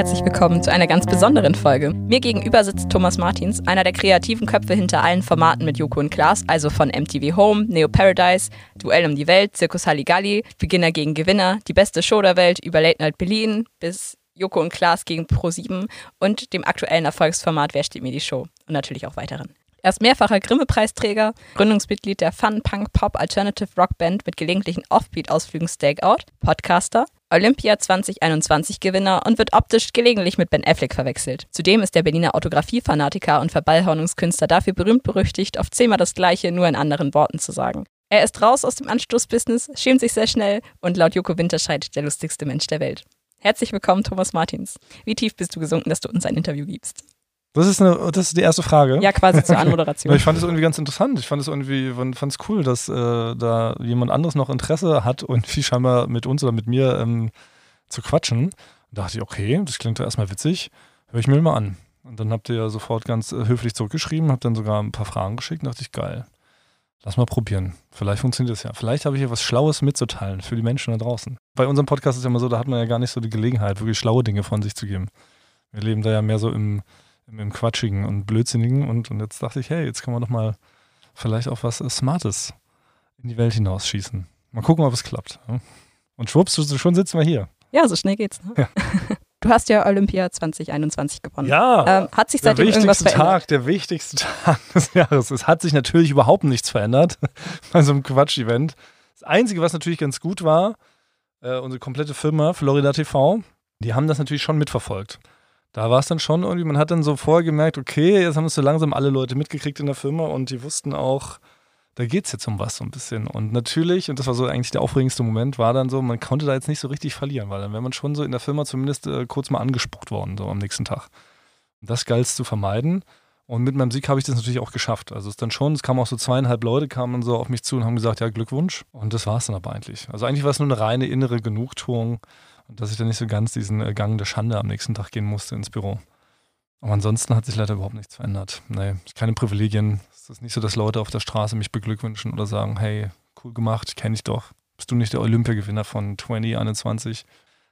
Herzlich willkommen zu einer ganz besonderen Folge. Mir gegenüber sitzt Thomas Martins, einer der kreativen Köpfe hinter allen Formaten mit Joko und Klaas, also von MTV Home, Neo Paradise, Duell um die Welt, Zirkus Halligalli, Beginner gegen Gewinner, die beste Show der Welt über Late Night Berlin bis Joko und Klaas gegen Pro7 und dem aktuellen Erfolgsformat Wer steht mir die Show und natürlich auch weiteren. Er ist mehrfacher Grimme-Preisträger, Gründungsmitglied der Fun Punk Pop Alternative Rock Band mit gelegentlichen Offbeat-Ausflügen Stakeout, Podcaster, Olympia 2021 Gewinner und wird optisch gelegentlich mit Ben Affleck verwechselt. Zudem ist der Berliner Autografie-Fanatiker und Verballhornungskünstler dafür berühmt berüchtigt, auf zehnmal das Gleiche nur in anderen Worten zu sagen. Er ist raus aus dem Anstoßbusiness, schämt sich sehr schnell und laut Joko Winterscheid der lustigste Mensch der Welt. Herzlich willkommen, Thomas Martins. Wie tief bist du gesunken, dass du uns ein Interview gibst? Das ist, eine, das ist die erste Frage. Ja, quasi zur Anmoderation. ich fand es irgendwie ganz interessant. Ich fand es irgendwie fand es cool, dass äh, da jemand anderes noch Interesse hat und viel scheinbar mit uns oder mit mir ähm, zu quatschen. Da dachte ich, okay, das klingt doch erstmal witzig. Hör ich mir mal an. Und dann habt ihr ja sofort ganz äh, höflich zurückgeschrieben, habt dann sogar ein paar Fragen geschickt und dachte ich, geil. Lass mal probieren. Vielleicht funktioniert das ja. Vielleicht habe ich hier was Schlaues mitzuteilen für die Menschen da draußen. Bei unserem Podcast ist ja immer so, da hat man ja gar nicht so die Gelegenheit, wirklich schlaue Dinge von sich zu geben. Wir leben da ja mehr so im im Quatschigen und Blödsinnigen. Und, und jetzt dachte ich, hey, jetzt kann man doch mal vielleicht auch was Smartes in die Welt hinausschießen. Mal gucken, ob es klappt. Und schwupps, schon sitzen wir hier. Ja, so schnell geht's. Ne? Ja. Du hast ja Olympia 2021 gewonnen. Ja. Ähm, hat sich seitdem irgendwas verändert? Tag, der wichtigste Tag des Jahres. Es hat sich natürlich überhaupt nichts verändert bei so einem Quatsch-Event. Das Einzige, was natürlich ganz gut war, äh, unsere komplette Firma Florida TV, die haben das natürlich schon mitverfolgt da war es dann schon irgendwie, man hat dann so vorher gemerkt, okay, jetzt haben es so langsam alle Leute mitgekriegt in der Firma und die wussten auch, da geht es jetzt um was so ein bisschen. Und natürlich, und das war so eigentlich der aufregendste Moment, war dann so, man konnte da jetzt nicht so richtig verlieren, weil dann wäre man schon so in der Firma zumindest äh, kurz mal angespuckt worden, so am nächsten Tag. Und das galt es zu vermeiden. Und mit meinem Sieg habe ich das natürlich auch geschafft. Also es ist dann schon, es kamen auch so zweieinhalb Leute, kamen so auf mich zu und haben gesagt, ja, Glückwunsch. Und das war es dann aber eigentlich. Also eigentlich war es nur eine reine innere Genugtuung, dass ich dann nicht so ganz diesen äh, Gang der Schande am nächsten Tag gehen musste ins Büro. Aber ansonsten hat sich leider überhaupt nichts verändert. Nee, keine Privilegien. Es ist nicht so, dass Leute auf der Straße mich beglückwünschen oder sagen, hey, cool gemacht, kenne ich doch. Bist du nicht der Olympiagewinner von 2021?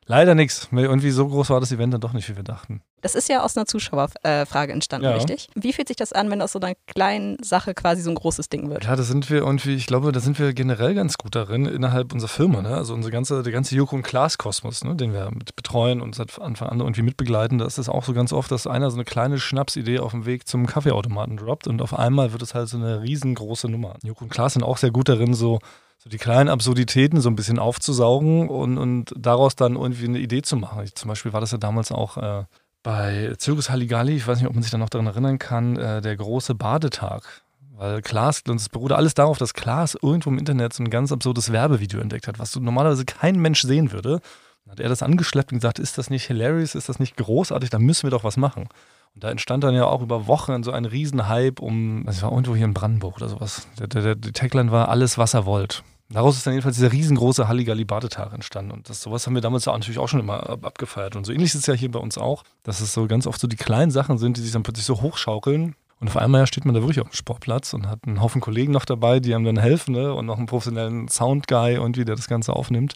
Leider nichts. Irgendwie so groß war das Event dann doch nicht, wie wir dachten. Das ist ja aus einer Zuschauerfrage entstanden, ja. richtig? Wie fühlt sich das an, wenn aus so einer kleinen Sache quasi so ein großes Ding wird? Ja, da sind wir irgendwie, ich glaube, da sind wir generell ganz gut darin innerhalb unserer Firma. Ne? Also unser ganze, der ganze Joko und Klaas-Kosmos, ne? den wir mit betreuen und seit Anfang an irgendwie mitbegleiten. Da ist es auch so ganz oft, dass einer so eine kleine Schnapsidee auf dem Weg zum Kaffeeautomaten droppt und auf einmal wird es halt so eine riesengroße Nummer. Joko und Klaas sind auch sehr gut darin, so so die kleinen Absurditäten so ein bisschen aufzusaugen und, und daraus dann irgendwie eine Idee zu machen. Ich, zum Beispiel war das ja damals auch äh, bei Zirkus Halligalli, ich weiß nicht, ob man sich da noch daran erinnern kann, äh, der große Badetag. Weil Klaas, und es beruhte alles darauf, dass Klaas irgendwo im Internet so ein ganz absurdes Werbevideo entdeckt hat, was normalerweise kein Mensch sehen würde. Dann hat er das angeschleppt und gesagt, ist das nicht hilarious, ist das nicht großartig, da müssen wir doch was machen. Und da entstand dann ja auch über Wochen so ein Riesenhype um, das war irgendwo hier in Brandenburg oder sowas. Der, der, der Tagline war alles, was er wollt. Daraus ist dann jedenfalls dieser riesengroße Halligalli-Badetag entstanden. Und das, sowas haben wir damals natürlich auch schon immer abgefeiert. Und so ähnlich ist es ja hier bei uns auch, dass es so ganz oft so die kleinen Sachen sind, die sich dann plötzlich so hochschaukeln. Und auf einmal steht man da wirklich auf dem Sportplatz und hat einen Haufen Kollegen noch dabei, die einem dann helfen ne? und noch einen professionellen Soundguy irgendwie, der das Ganze aufnimmt.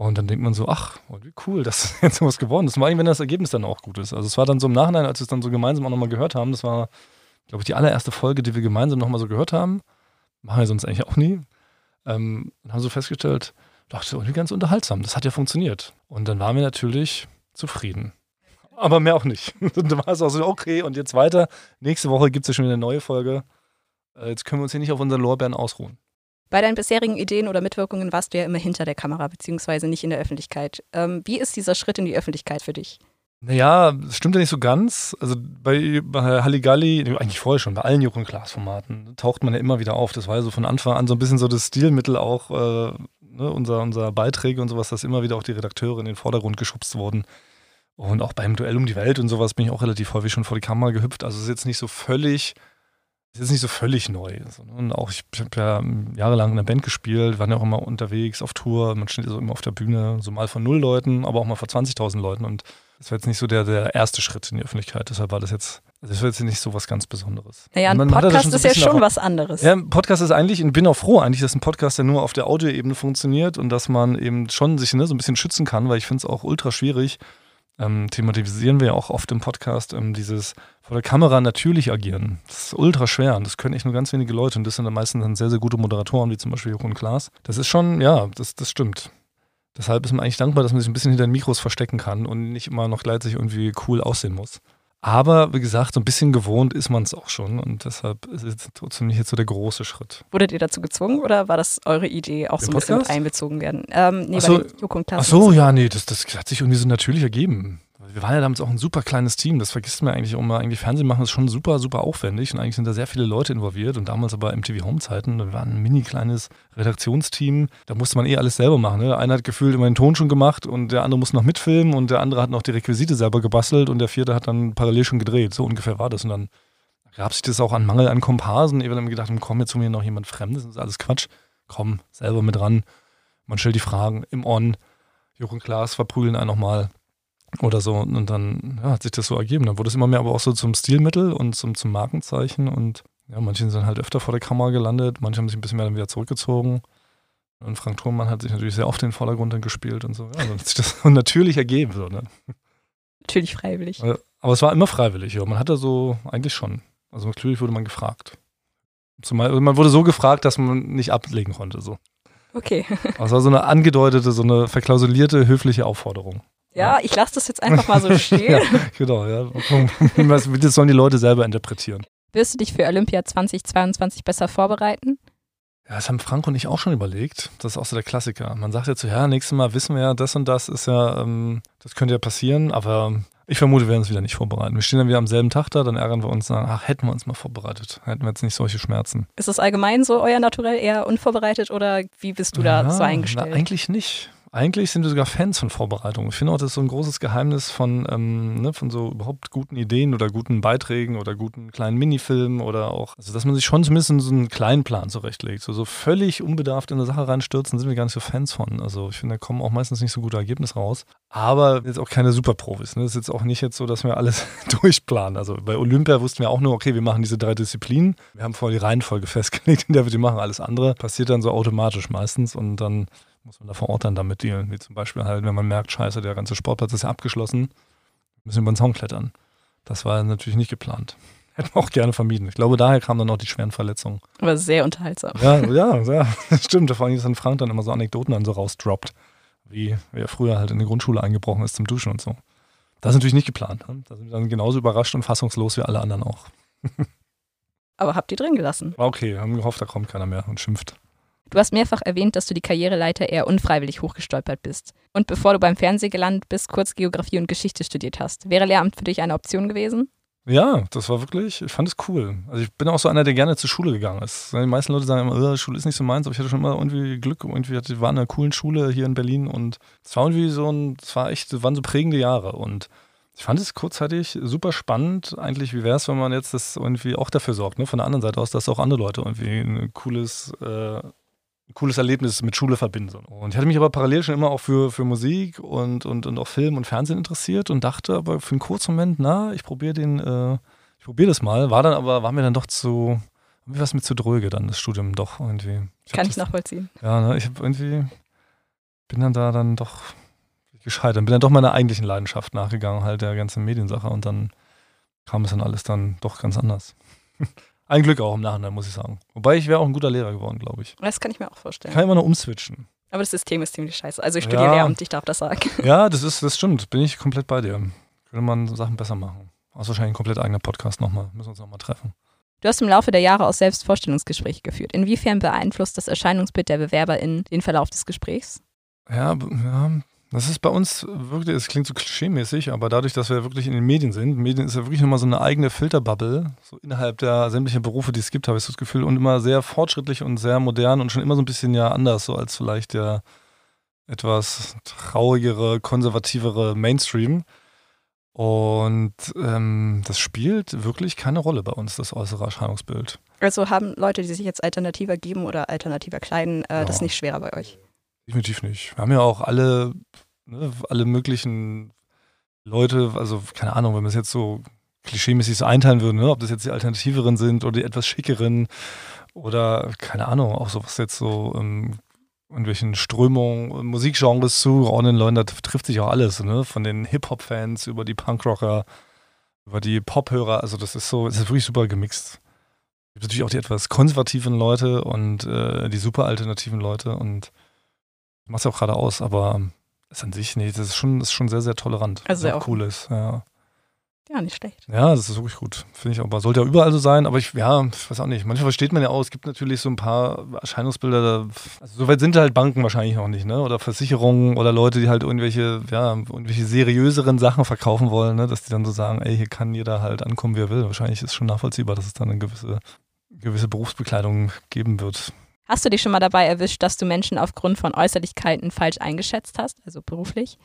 Und dann denkt man so, ach, wie cool, dass jetzt sowas geworden ist. Vor allem, wenn das Ergebnis dann auch gut ist. Also es war dann so im Nachhinein, als wir es dann so gemeinsam auch nochmal gehört haben, das war, glaube ich, die allererste Folge, die wir gemeinsam nochmal so gehört haben. Machen wir sonst eigentlich auch nie. Ähm, und haben so festgestellt, doch, das ist irgendwie ganz unterhaltsam. Das hat ja funktioniert. Und dann waren wir natürlich zufrieden. Aber mehr auch nicht. dann war es auch so, okay, und jetzt weiter. Nächste Woche gibt es ja schon wieder eine neue Folge. Äh, jetzt können wir uns hier nicht auf unseren Lorbeeren ausruhen. Bei deinen bisherigen Ideen oder Mitwirkungen warst du ja immer hinter der Kamera, beziehungsweise nicht in der Öffentlichkeit. Ähm, wie ist dieser Schritt in die Öffentlichkeit für dich? Naja, das stimmt ja nicht so ganz. Also bei, bei Halligalli, eigentlich vorher schon, bei allen und Klaas-Formaten taucht man ja immer wieder auf. Das war ja so von Anfang an so ein bisschen so das Stilmittel auch, äh, ne, unser, unser Beiträge und sowas, dass immer wieder auch die Redakteure in den Vordergrund geschubst wurden. Und auch beim Duell um die Welt und sowas bin ich auch relativ häufig schon vor die Kamera gehüpft. Also es ist jetzt nicht so völlig ist jetzt nicht so völlig neu. Ne? Und auch, ich, habe ja jahrelang in einer Band gespielt, waren ja auch immer unterwegs auf Tour. Man steht so immer auf der Bühne, so mal von null Leuten, aber auch mal vor 20.000 Leuten. Und das war jetzt nicht so der, der erste Schritt in die Öffentlichkeit. Deshalb war das jetzt, das war jetzt nicht so was ganz Besonderes. Naja, ein Podcast so ist ja schon auch, was anderes. Ja, ein Podcast ist eigentlich, ich bin auch froh eigentlich, dass ein Podcast ja nur auf der Audioebene funktioniert und dass man eben schon sich ne, so ein bisschen schützen kann, weil ich finde es auch ultra schwierig, ähm, thematisieren wir ja auch oft im Podcast, ähm, dieses vor der Kamera natürlich agieren. Das ist ultra schwer und das können echt nur ganz wenige Leute und das sind dann meistens dann sehr, sehr gute Moderatoren, wie zum Beispiel und Klaas. Das ist schon, ja, das, das stimmt. Deshalb ist man eigentlich dankbar, dass man sich ein bisschen hinter den Mikros verstecken kann und nicht immer noch gleichzeitig irgendwie cool aussehen muss. Aber wie gesagt, so ein bisschen gewohnt ist man es auch schon und deshalb ist es trotzdem nicht jetzt so der große Schritt. Wurdet ihr dazu gezwungen oder war das eure Idee, auch Im so ein bisschen mit Podcast? einbezogen werden? Ähm, nee, Ach so. bei den Joko und Klaas. Ach so, ja, nee, das, das hat sich irgendwie so natürlich ergeben. Wir waren ja damals auch ein super kleines Team, das vergisst man eigentlich immer. Eigentlich Fernsehen machen ist schon super, super aufwendig und eigentlich sind da sehr viele Leute involviert und damals aber MTV Home-Zeiten, wir waren ein mini kleines Redaktionsteam, da musste man eh alles selber machen. Ne? Einer hat gefühlt immer den Ton schon gemacht und der andere musste noch mitfilmen und der andere hat noch die Requisite selber gebastelt und der vierte hat dann parallel schon gedreht. So ungefähr war das und dann gab sich das auch an Mangel an Komparsen. Ich habe dann gedacht, komm, jetzt zu mir noch jemand Fremdes, das ist alles Quatsch. Komm, selber mit ran. Man stellt die Fragen im On. Und Klaas verprügeln einen nochmal oder so. Und dann ja, hat sich das so ergeben. Dann wurde es immer mehr aber auch so zum Stilmittel und zum, zum Markenzeichen. Und ja, manche sind halt öfter vor der Kamera gelandet, manche haben sich ein bisschen mehr dann wieder zurückgezogen. Und Frank Thurmann hat sich natürlich sehr oft in den Vordergrund dann gespielt und so. Ja, dann hat sich das natürlich ergeben. So, ne? Natürlich freiwillig. Aber es war immer freiwillig, ja. Man hatte so eigentlich schon. Also natürlich wurde man gefragt. Zumal, also man wurde so gefragt, dass man nicht ablegen konnte. So. Okay. Aber es war so eine angedeutete, so eine verklausulierte, höfliche Aufforderung. Ja, ich lasse das jetzt einfach mal so stehen. ja, genau, ja. Das sollen die Leute selber interpretieren. Wirst du dich für Olympia 2022 besser vorbereiten? Ja, das haben Frank und ich auch schon überlegt. Das ist auch so der Klassiker. Man sagt jetzt so, ja, nächstes Mal wissen wir ja, das und das ist ja, ähm, das könnte ja passieren, aber ich vermute, wir werden uns wieder nicht vorbereiten. Wir stehen dann wieder am selben Tag da, dann ärgern wir uns und sagen, ach, hätten wir uns mal vorbereitet. Hätten wir jetzt nicht solche Schmerzen. Ist das allgemein so euer Naturell eher unvorbereitet oder wie bist du da Ja, so eingestellt? Na, eigentlich nicht. Eigentlich sind wir sogar Fans von Vorbereitung. Ich finde auch, das ist so ein großes Geheimnis von, ähm, ne, von so überhaupt guten Ideen oder guten Beiträgen oder guten kleinen Minifilmen oder auch, also dass man sich schon zumindest so einen kleinen Plan zurechtlegt. So, so völlig unbedarft in eine Sache reinstürzen, sind wir gar nicht so Fans von. Also ich finde, da kommen auch meistens nicht so gute Ergebnisse raus. Aber jetzt auch keine Superprofis. Ne? Das ist jetzt auch nicht jetzt so, dass wir alles durchplanen. Also bei Olympia wussten wir auch nur, okay, wir machen diese drei Disziplinen. Wir haben vorher die Reihenfolge festgelegt, in der wir die machen. Alles andere passiert dann so automatisch meistens und dann muss man da vor Ort dann damit dealen. Wie zum Beispiel halt, wenn man merkt, scheiße, der ganze Sportplatz ist ja abgeschlossen, müssen wir über den Zaun klettern. Das war natürlich nicht geplant. Hätten wir auch gerne vermieden. Ich glaube, daher kamen dann auch die schweren Verletzungen. Aber sehr unterhaltsam. Ja, ja, ja, stimmt. Vor allem ist dann Frank dann immer so Anekdoten dann so rausdroppt, wie, wie er früher halt in die Grundschule eingebrochen ist zum Duschen und so. Das ist natürlich nicht geplant. Ne? Da sind wir dann genauso überrascht und fassungslos wie alle anderen auch. Aber habt ihr drin gelassen? War okay, haben gehofft, da kommt keiner mehr und schimpft. Du hast mehrfach erwähnt, dass du die Karriereleiter eher unfreiwillig hochgestolpert bist. Und bevor du beim Fernsehen gelandet bist, kurz Geografie und Geschichte studiert hast. Wäre Lehramt für dich eine Option gewesen? Ja, das war wirklich, ich fand es cool. Also ich bin auch so einer, der gerne zur Schule gegangen ist. Die meisten Leute sagen immer, "Äh, Schule ist nicht so meins, aber ich hatte schon immer irgendwie Glück. Irgendwie hatte, war in einer coolen Schule hier in Berlin und es war irgendwie so ein, es war echt, waren so prägende Jahre und ich fand es kurzzeitig super spannend. Eigentlich, wie wäre es, wenn man jetzt das irgendwie auch dafür sorgt, ne? von der anderen Seite aus, dass auch andere Leute irgendwie ein cooles, äh, cooles Erlebnis mit Schule verbinden. Und ich hatte mich aber parallel schon immer auch für, für Musik und, und, und auch Film und Fernsehen interessiert und dachte aber für einen kurzen Moment, na, ich probiere den, äh, ich probiere das mal. War dann aber, war mir dann doch zu, irgendwie was mit zu dröge dann, das Studium doch irgendwie. Ich Kann ich das, nachvollziehen. Ja, ne, ich habe irgendwie, bin dann da dann doch gescheitert. Bin dann doch meiner eigentlichen Leidenschaft nachgegangen, halt der ganzen Mediensache und dann kam es dann alles dann doch ganz anders. Ein Glück auch im Nachhinein, muss ich sagen. Wobei ich wäre auch ein guter Lehrer geworden, glaube ich. Das kann ich mir auch vorstellen. Kann immer noch umswitchen. Aber das System ist ziemlich scheiße. Also ich studiere Ja. Lehramt, ich darf das sagen. Ja, das ist, das stimmt. Bin ich komplett bei dir. Könnte man Sachen besser machen. Das ist wahrscheinlich ein komplett eigener Podcast nochmal. Müssen wir uns nochmal treffen. Du hast im Laufe der Jahre auch selbst Vorstellungsgespräche geführt. Inwiefern beeinflusst das Erscheinungsbild der BewerberInnen den Verlauf des Gesprächs? Ja, ja, das ist bei uns wirklich, es klingt so klischeemäßig, aber dadurch, dass wir wirklich in den Medien sind, Medien ist ja wirklich nochmal so eine eigene Filterbubble, so innerhalb der sämtlichen Berufe, die es gibt, habe ich so das Gefühl, und immer sehr fortschrittlich und sehr modern und schon immer so ein bisschen ja anders, so als vielleicht der etwas traurigere, konservativere Mainstream. Und ähm, das spielt wirklich keine Rolle bei uns, das äußere Erscheinungsbild. Also haben Leute, die sich jetzt alternativer geben oder alternativer kleiden, äh, Ja. das nicht schwerer bei euch? Definitiv nicht. Wir haben ja auch alle, ne, alle möglichen Leute, also keine Ahnung, wenn wir es jetzt so klischeemäßig so einteilen würden, ne, ob das jetzt die Alternativeren sind oder die etwas schickeren oder keine Ahnung, auch so was jetzt so ähm, irgendwelchen Strömungen, Musikgenres zu, auch den Leuten, da trifft sich auch alles, ne? Von den Hip-Hop-Fans über die Punkrocker, über die Pop-Hörer, also das ist so, es ist wirklich super gemixt. Es gibt natürlich auch die etwas konservativen Leute und äh, die super alternativen Leute und macht es auch gerade aus, aber ist an sich, nee, das ist schon, ist schon sehr, sehr tolerant. Also sehr auch cool ist, ja. Ja, nicht schlecht. Ja, das ist wirklich gut. Finde ich aber. Sollte ja überall so sein, aber ich, ja, ich weiß auch nicht. Manchmal versteht man ja auch, es gibt natürlich so ein paar Erscheinungsbilder, da, also soweit sind halt Banken wahrscheinlich noch nicht, ne? Oder Versicherungen oder Leute, die halt irgendwelche, ja, irgendwelche seriöseren Sachen verkaufen wollen, ne? Dass die dann so sagen, ey, hier kann jeder halt ankommen, wie er will. Wahrscheinlich ist schon nachvollziehbar, dass es dann eine gewisse, gewisse Berufsbekleidung geben wird. Hast du dich schon mal dabei erwischt, dass du Menschen aufgrund von Äußerlichkeiten falsch eingeschätzt hast, also beruflich?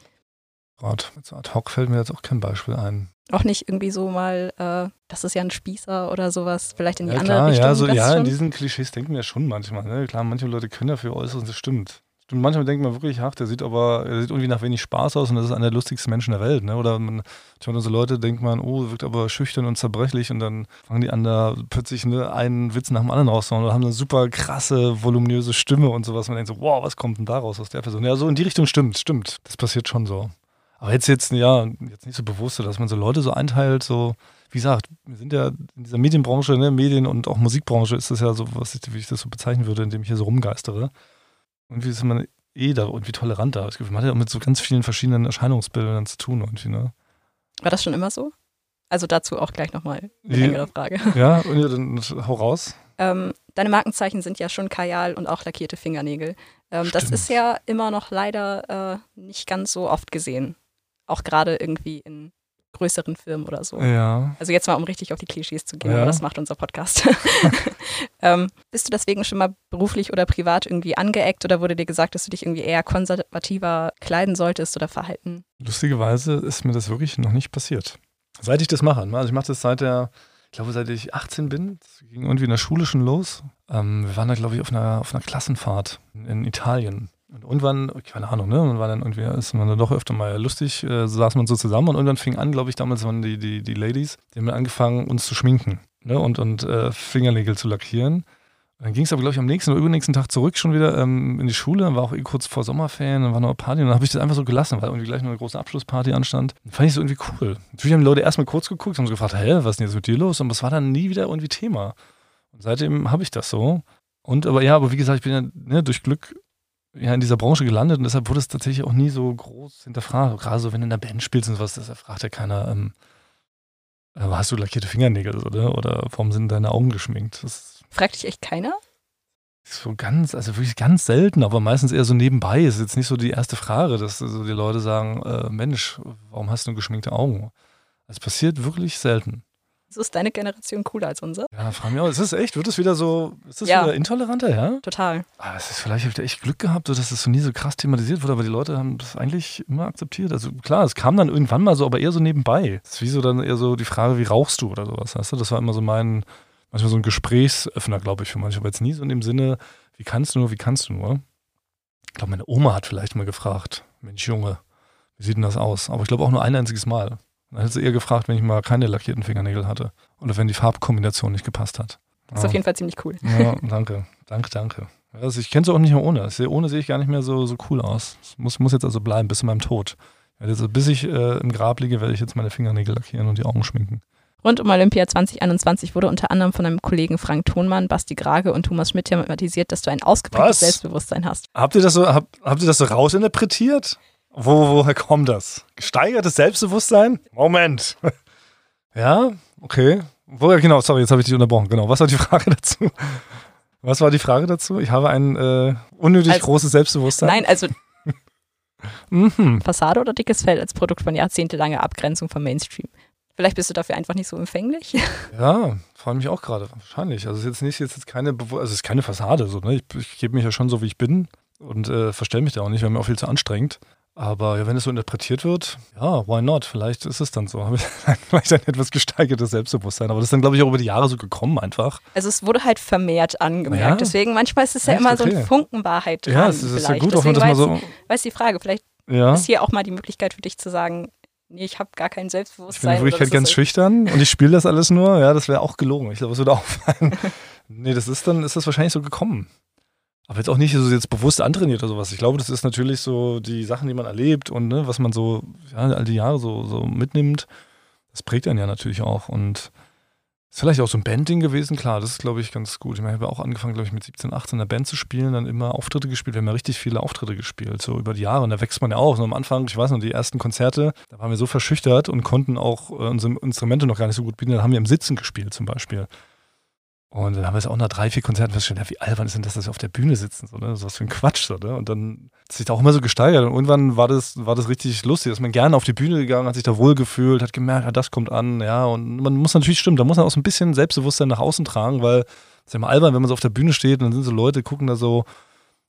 Gerade ad hoc fällt mir jetzt auch kein Beispiel ein. Auch nicht irgendwie so mal, äh, das ist ja ein Spießer oder sowas, vielleicht in die ja, andere klar, Richtung. Ja, so, ja schon? in diesen Klischees denken wir schon manchmal. Ne? Klar, manche Leute können dafür äußern, das stimmt. Stimmt, manchmal denkt man wirklich, ach, der sieht aber, er sieht irgendwie nach wenig Spaß aus und das ist einer der lustigsten Menschen der Welt. Ne? Oder man, manchmal so Leute denkt man, oh, wirkt aber schüchtern und zerbrechlich und dann fangen die an, da plötzlich ne, einen Witz nach dem anderen rauszuhauen oder haben eine super krasse, voluminöse Stimme und sowas. Man denkt so, wow, was kommt denn da raus aus der Person? Ja, so in die Richtung stimmt, stimmt. Das passiert schon so. Aber jetzt, jetzt, ja, jetzt nicht so bewusst, dass man so Leute so einteilt, so, wie gesagt, wir sind ja in dieser Medienbranche, ne, Medien- und auch Musikbranche ist das ja so, was ich, wie ich das so bezeichnen würde, indem ich hier so rumgeistere. Und wie ist man eh da irgendwie toleranter? Ich man hat ja auch mit so ganz vielen verschiedenen Erscheinungsbildern zu tun irgendwie, ne? War das schon immer so? Also dazu auch gleich nochmal eine längere Frage. Ja, und ja, dann hau raus. Ähm, deine Markenzeichen sind ja schon Kajal und auch lackierte Fingernägel. Ähm, das ist ja immer noch leider äh, nicht ganz so oft gesehen. Auch gerade irgendwie in größeren Firmen oder so. Ja. Also jetzt mal, um richtig auf die Klischees zu gehen, Ja. aber das macht unser Podcast. ähm, bist du deswegen schon mal beruflich oder privat irgendwie angeeckt oder wurde dir gesagt, dass du dich irgendwie eher konservativer kleiden solltest oder verhalten? Lustigerweise ist mir das wirklich noch nicht passiert. Seit ich das mache. Also ich mache das seit der, ich glaube, seit ich 18 bin. Das ging irgendwie in der Schule schon los. Ähm, wir waren da, glaube ich, auf einer, auf einer Klassenfahrt in, in Italien. Und irgendwann, keine Ahnung, ne? Und war dann irgendwie, ist man dann doch öfter mal lustig, äh, saß man so zusammen und irgendwann fing an, glaube ich, damals waren die, die, die Ladies, die haben angefangen, uns zu schminken ne? und, und äh, Fingernägel zu lackieren. Dann ging es aber, glaube ich, am nächsten oder übernächsten Tag zurück schon wieder ähm, in die Schule. War auch eh kurz vor Sommerferien, dann war noch eine Party und dann habe ich das einfach so gelassen, weil irgendwie gleich noch eine große Abschlussparty anstand. Dann fand ich es irgendwie cool. Natürlich haben die Leute erstmal kurz geguckt, haben so gefragt, hä, was ist denn jetzt mit dir los? Und das war dann nie wieder irgendwie Thema. Und seitdem habe ich das so. Und aber ja, aber wie gesagt, ich bin ja ne, durch Glück ja in dieser Branche gelandet und deshalb wurde es tatsächlich auch nie so groß hinterfragt. Gerade so, wenn du in der Band spielst und sowas, das fragt ja keiner, ähm, äh, hast du lackierte Fingernägel oder, oder warum sind deine Augen geschminkt? Das Fragt dich echt keiner? so ganz, also wirklich ganz selten, aber meistens eher so nebenbei. Ist jetzt nicht so die erste Frage, dass so die Leute sagen, äh, Mensch, warum hast du geschminkte Augen? Das passiert wirklich selten. So ist deine Generation cooler als unsere? Ja, frag mich auch, ist das echt? Wird das wieder so, ist das Ja. wieder intoleranter, ja? Total. Ah, es ist vielleicht habt ihr echt Glück gehabt, so dass es so nie so krass thematisiert wurde, aber die Leute haben das eigentlich immer akzeptiert. Also klar, es kam dann irgendwann mal so, aber eher so nebenbei. Es ist wie so dann eher so die Frage, wie rauchst du oder sowas, weißt du? Das war immer so mein, manchmal so ein Gesprächsöffner, glaube ich, für manche, aber jetzt nie so in dem Sinne, wie kannst du nur, wie kannst du nur? Ich glaube, meine Oma hat vielleicht mal gefragt, Mensch Junge, wie sieht denn das aus? Aber ich glaube auch nur ein einziges Mal. Dann hätte sie eher gefragt, wenn ich mal keine lackierten Fingernägel hatte. Oder wenn die Farbkombination nicht gepasst hat. Das ist auf jeden Fall ziemlich cool. Ja, danke. Danke, danke. Also ich kenne sie auch nicht mehr ohne. Ohne sehe ich gar nicht mehr so, so cool aus. Es muss, muss jetzt also bleiben, bis zu meinem Tod. Also bis ich äh, im Grab liege, werde ich jetzt meine Fingernägel lackieren und die Augen schminken. Rund um Olympia 2021 wurde unter anderem von deinem Kollegen Frank Thonmann, Basti Grage und Thomas Schmidt thematisiert, dass du ein ausgeprägtes Was? Selbstbewusstsein hast. Habt ihr das so, hab, habt ihr das so rausinterpretiert? Wo, woher kommt das? Gesteigertes Selbstbewusstsein? Moment. ja, okay. Woher, genau, sorry, jetzt habe ich dich unterbrochen. Genau, was war die Frage dazu? Was war die Frage dazu? Ich habe ein äh, unnötig Also- großes Selbstbewusstsein. Nein, also Mhm. Fassade oder dickes Fell als Produkt von jahrzehntelanger Abgrenzung vom Mainstream. Vielleicht bist du dafür einfach nicht so empfänglich. Ja, freue mich auch gerade, wahrscheinlich. Also es ist jetzt nicht, jetzt keine, also es ist keine Fassade, so, ne? Ich, ich gebe mich ja schon so, wie ich bin und äh, verstelle mich da auch nicht, wäre mir auch viel zu anstrengend. Aber ja, wenn es so interpretiert wird, ja, why not? Vielleicht ist es dann so. Vielleicht ein etwas gesteigertes Selbstbewusstsein. Aber das ist dann, glaube ich, auch über die Jahre so gekommen einfach. Also es wurde halt vermehrt angemerkt. Ja? Deswegen manchmal ist es ja Echt? immer so Okay. ein Funken Wahrheit dran. ja, es ist, ja gut, auch wenn das mal so. weiß die Frage, vielleicht Ja. ist hier auch mal die Möglichkeit für dich zu sagen, nee, ich habe gar kein Ich bin Selbstbewusstsein. in Wirklichkeit ganz schüchtern und ich spiele das alles nur. Ja, das wäre auch gelogen. Ich glaube, es würde auffallen. nee, das ist dann, ist das wahrscheinlich so gekommen. Aber jetzt auch nicht so jetzt bewusst antrainiert oder sowas. Ich glaube, das ist natürlich so die Sachen, die man erlebt und ne, was man so ja, all die Jahre so, so mitnimmt. Das prägt einen ja natürlich auch. Und ist vielleicht auch so ein Bandding gewesen, klar, das ist, glaube ich, ganz gut. Ich meine, ich habe auch angefangen, glaube ich, mit 17, 18 in der Band zu spielen, dann immer Auftritte gespielt. Wir haben ja richtig viele Auftritte gespielt, so über die Jahre. Und da wächst man ja auch. So am Anfang, ich weiß noch, die ersten Konzerte, da waren wir so verschüchtert und konnten auch äh, unsere Instrumente noch gar nicht so gut bieten. Dann haben wir im Sitzen gespielt zum Beispiel. Und dann haben wir es auch nach drei, vier Konzerten festgestellt, ja, wie albern ist denn das, dass wir auf der Bühne sitzen, so, ne? So was für ein Quatsch, so, ne? Und dann hat sich da auch immer so gesteigert. Und irgendwann war das, war das richtig lustig, dass man gerne auf die Bühne gegangen, hat sich da wohlgefühlt, hat gemerkt, ja, das kommt an, ja. Und man muss natürlich stimmen, da muss man auch so ein bisschen Selbstbewusstsein nach außen tragen, weil es ist ja immer albern, wenn man so auf der Bühne steht und dann sind so Leute, gucken da so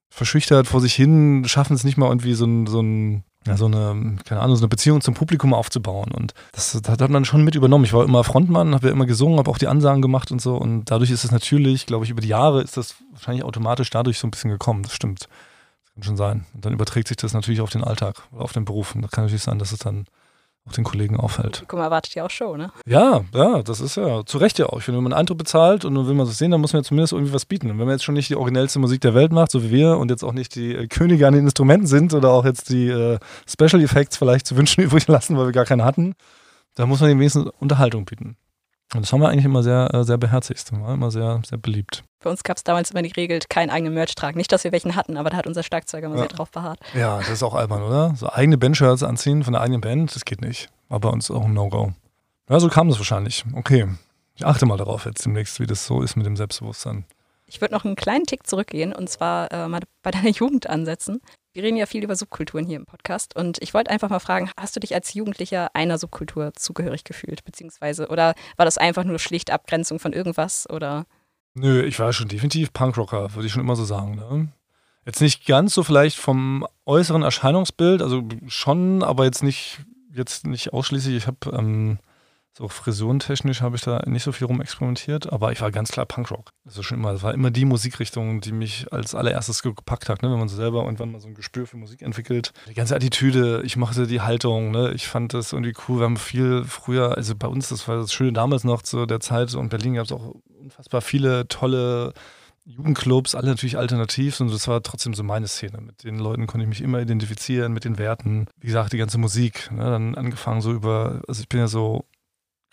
verschüchtert vor sich hin, schaffen es nicht mal irgendwie so ein, so ein ja, so eine, keine Ahnung, so eine Beziehung zum Publikum aufzubauen. Und das, das hat man schon mit übernommen. Ich war immer Frontmann, habe ja immer gesungen, habe auch die Ansagen gemacht und so. Und dadurch ist es natürlich, glaube ich, über die Jahre ist das wahrscheinlich automatisch dadurch so ein bisschen gekommen. Das stimmt. Das kann schon sein. Und dann überträgt sich das natürlich auf den Alltag, auf den Beruf. Und das kann natürlich sein, dass es dann auch den Kollegen auffällt. Guck mal, erwartet ja auch Show, ne? Ja, ja, das ist ja zu Recht ja auch. Ich finde, wenn man einen Eintritt bezahlt und will man das sehen, dann muss man ja zumindest irgendwie was bieten. Und wenn man jetzt schon nicht die originellste Musik der Welt macht, so wie wir, und jetzt auch nicht die äh, Könige an den Instrumenten sind oder auch jetzt die äh, Special Effects vielleicht zu wünschen übrig lassen, weil wir gar keine hatten, dann muss man dem wenigstens Unterhaltung bieten. Und das haben wir eigentlich immer sehr, äh, sehr beherzigt. War immer sehr, sehr beliebt. Bei uns gab es damals immer die Regel, keinen eigenen Merch tragen. Nicht, dass wir welchen hatten, aber da hat unser Schlagzeuger immer Ja. sehr drauf beharrt. Ja, das ist auch albern, oder? So eigene Bandshirts anziehen von der eigenen Band, das geht nicht. War bei uns auch ein No-Go. Ja, so kam es wahrscheinlich. Okay. Ich achte mal darauf jetzt demnächst, wie das so ist mit dem Selbstbewusstsein. Ich würde noch einen kleinen Tick zurückgehen und zwar äh, mal bei deiner Jugend ansetzen. Wir reden ja viel über Subkulturen hier im Podcast und ich wollte einfach mal fragen, hast du dich als Jugendlicher einer Subkultur zugehörig gefühlt, beziehungsweise, oder war das einfach nur schlicht Abgrenzung von irgendwas oder? Nö, ich war schon definitiv Punkrocker, würde ich schon immer so sagen. Ne? Jetzt nicht ganz so vielleicht vom äußeren Erscheinungsbild, also schon, aber jetzt nicht, jetzt nicht ausschließlich. Ich habe ähm, so frisurentechnisch habe ich da nicht so viel rumexperimentiert, aber ich war ganz klar Punkrock. Also schon immer, das war immer die Musikrichtung, die mich als allererstes gepackt hat, ne? wenn man so selber irgendwann mal so ein Gespür für Musik entwickelt. Die ganze Attitüde, ich mochte die Haltung, ne? ich fand das irgendwie cool. Wir haben viel früher, also bei uns, das war das Schöne damals noch zu der Zeit, und in Berlin gab es auch unfassbar viele tolle Jugendclubs, alle natürlich alternativ und das war trotzdem so meine Szene. Mit den Leuten konnte ich mich immer identifizieren, mit den Werten. Wie gesagt, die ganze Musik. Ne? Dann angefangen so über, also ich bin ja so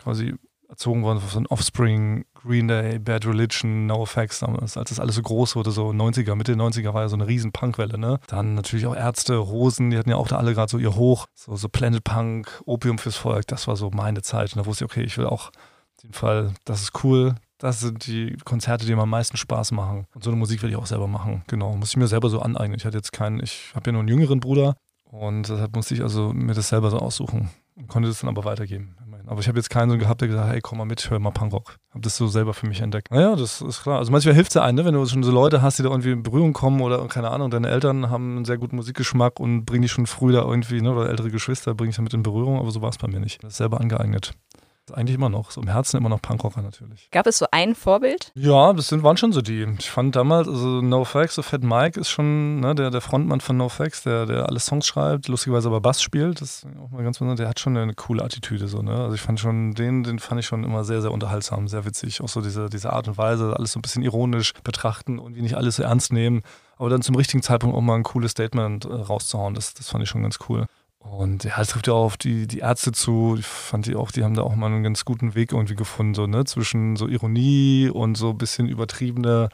quasi erzogen worden von Offspring, Green Day, Bad Religion, No Effects damals, als das alles so groß wurde, so 90er, Mitte 90er war ja so eine riesen Punkwelle, ne? Dann natürlich auch Ärzte, Rosen, die hatten ja auch da alle gerade so ihr Hoch, so, so Planet Punk, Opium fürs Volk, das war so meine Zeit und da wusste ich, okay, ich will auch auf jeden Fall, das ist cool, das sind die Konzerte, die mir am meisten Spaß machen. Und so eine Musik will ich auch selber machen. Genau. Muss ich mir selber so aneignen. Ich hatte jetzt keinen, ich habe ja nur einen jüngeren Bruder und deshalb musste ich also mir das selber so aussuchen und konnte das dann aber weitergeben. Immerhin. Aber ich habe jetzt keinen so gehabt, der gesagt hat, hey, komm mal mit, hör mal Punkrock. Habe das so selber für mich entdeckt. Naja, das ist klar. Also manchmal hilft es ja einem, ne? wenn du schon so Leute hast, die da irgendwie in Berührung kommen oder keine Ahnung, deine Eltern haben einen sehr guten Musikgeschmack und bringen dich schon früh da irgendwie, ne? oder ältere Geschwister bringen dich damit in Berührung, aber so war es bei mir nicht. Das ist selber angeeignet. Eigentlich immer noch, so im Herzen immer noch Punkrocker natürlich. Gab es so ein Vorbild? Ja, das sind, waren schon so die. Ich fand damals, also NoFX, so Fat Mike ist schon ne, der, der Frontmann von NoFX, der, der alle Songs schreibt, lustigerweise aber Bass spielt. Das ist auch mal ganz besonders. Der hat schon eine coole Attitüde. So, ne? Also ich fand schon, den, den fand ich schon immer sehr, sehr unterhaltsam, sehr witzig. Auch so diese, diese Art und Weise, alles so ein bisschen ironisch betrachten und wie nicht alles so ernst nehmen. Aber dann zum richtigen Zeitpunkt auch mal ein cooles Statement äh, rauszuhauen, das, das fand ich schon ganz cool. Und ja, es trifft ja auch auf die, die Ärzte zu. Ich fand die auch, die haben da auch mal einen ganz guten Weg irgendwie gefunden, so, ne, zwischen so Ironie und so ein bisschen übertriebene,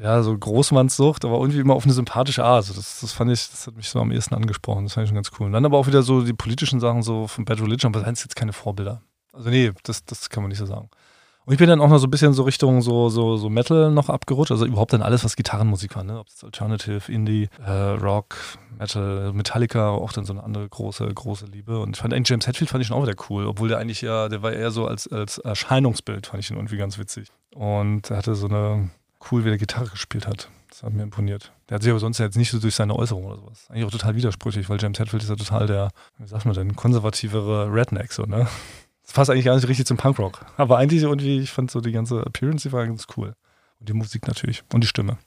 ja, so Großmannssucht, aber irgendwie immer auf eine sympathische Art. Also das, das fand ich, das hat mich so am ehesten angesprochen. Das fand ich schon ganz cool. Und dann aber auch wieder so die politischen Sachen so von Bad Religion, aber das sind jetzt keine Vorbilder. Also nee, das, das kann man nicht so sagen. Und ich bin dann auch noch so ein bisschen so Richtung so, so, so Metal noch abgerutscht. Also überhaupt dann alles, was Gitarrenmusik war, ne? Ob es Alternative, Indie, äh, Rock, Metal, Metallica, auch dann so eine andere große, große Liebe. Und ich fand eigentlich James Hetfield fand ich schon auch wieder cool, obwohl der eigentlich ja, der war eher so als, als Erscheinungsbild, fand ich ihn irgendwie ganz witzig. Und er hatte so eine cool, wie er Gitarre gespielt hat. Das hat mir imponiert. Der hat sich aber sonst jetzt nicht so durch seine Äußerung oder sowas. Eigentlich auch total widersprüchlich, weil James Hetfield ist ja total der, wie sagt man denn, konservativere Redneck, so, ne? Das passt eigentlich gar nicht richtig zum Punkrock. Aber eigentlich irgendwie, ich fand so die ganze Appearance, die war ganz cool. Und die Musik natürlich. Und die Stimme.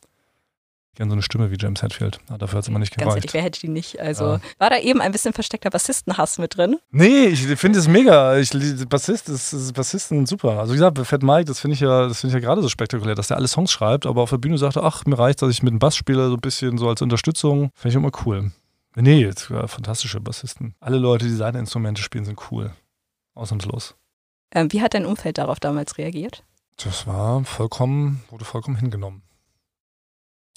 gerne so eine Stimme wie James Hetfield. Ja, dafür hat es immer nicht Ganz gereicht. ehrlich, wer hätte die nicht? Also ja. war da eben ein bisschen versteckter Bassistenhass mit drin? Nee, ich finde es mega. Ich, Bassist ist, ist Bassisten super. Also wie gesagt, Fat Mike, das finde ich ja, das finde ich ja gerade so spektakulär, dass der alle Songs schreibt, aber auf der Bühne sagt, ach, mir reicht, dass ich mit dem Bass spiele, so ein bisschen so als Unterstützung. Finde ich immer cool. Nee, jetzt, ja, fantastische Bassisten. Alle Leute, die seine Instrumente spielen, sind cool. Ausnahmslos. Ähm, wie hat dein Umfeld darauf damals reagiert? Das war vollkommen, wurde vollkommen hingenommen.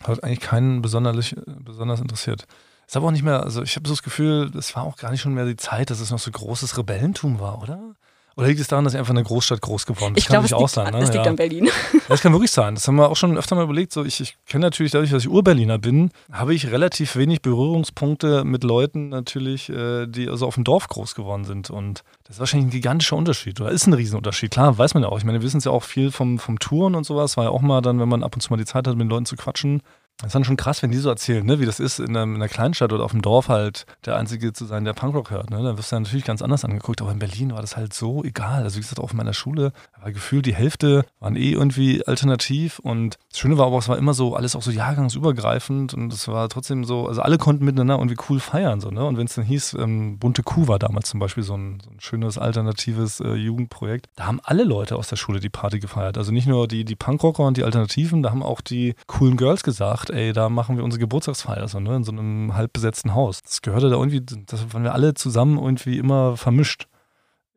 Hat eigentlich keinen besonders, besonders interessiert. Ist aber auch nicht mehr, also ich habe so das Gefühl, es war auch gar nicht schon mehr die Zeit, dass es noch so großes Rebellentum war, oder? Oder liegt es daran, dass ich einfach in einer Großstadt groß geworden bin? Das ich glaube, es, auch liegt, sein, ne? es liegt ja. an Berlin. Das kann wirklich sein. Das haben wir auch schon öfter mal überlegt. So, ich, ich kenne natürlich dadurch, dass ich Urberliner bin, habe ich relativ wenig Berührungspunkte mit Leuten natürlich, äh, die also auf dem Dorf groß geworden sind. Und das ist wahrscheinlich ein gigantischer Unterschied oder ist ein Riesenunterschied. Klar, weiß man ja auch. Ich meine, wir wissen es ja auch viel vom, vom Touren und sowas. War ja auch mal dann, wenn man ab und zu mal die Zeit hat, mit Leuten zu quatschen, das ist dann schon krass, wenn die so erzählen, ne, wie das ist, in einer, in einer Kleinstadt oder auf dem Dorf halt der Einzige zu sein, der Punkrock hört. Ne? Da wirst du ja natürlich ganz anders angeguckt. Aber in Berlin war das halt so egal. Also wie gesagt, auch in meiner Schule war gefühlt die Hälfte waren eh irgendwie alternativ. Und das Schöne war aber, es war immer so, alles auch so jahrgangsübergreifend. Und es war trotzdem so, also alle konnten miteinander irgendwie cool feiern. So, ne? Und wenn es dann hieß, ähm, Bunte Kuh war damals zum Beispiel so ein, so ein schönes alternatives äh, Jugendprojekt, da haben alle Leute aus der Schule die Party gefeiert. Also nicht nur die, die Punkrocker und die Alternativen, da haben auch die coolen Girls gesagt, ey, da machen wir unsere Geburtstagsfeier, so, ne, in so einem halb besetzten Haus. Das gehörte da irgendwie, das waren wir alle zusammen irgendwie immer vermischt.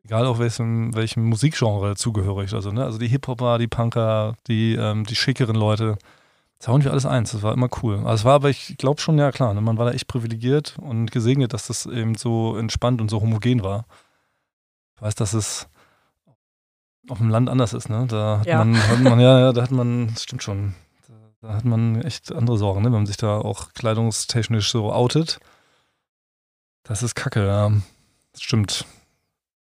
Egal auf welchem, welchem Musikgenre zugehörig. Also, ne? also die Hip-Hopper, die Punker, die, ähm, die schickeren Leute. Das war irgendwie alles eins. Das war immer cool. Also es war aber, ich glaube schon, ja klar, ne? man war da echt privilegiert und gesegnet, dass das eben so entspannt und so homogen war. Ich weiß, dass es auf dem Land anders ist, ne? Da hat ja. man, hat man, ja, ja, da hat man, das stimmt schon, da hat man echt andere Sorgen, ne? wenn man sich da auch kleidungstechnisch so outet. Das ist kacke, ja. Das stimmt.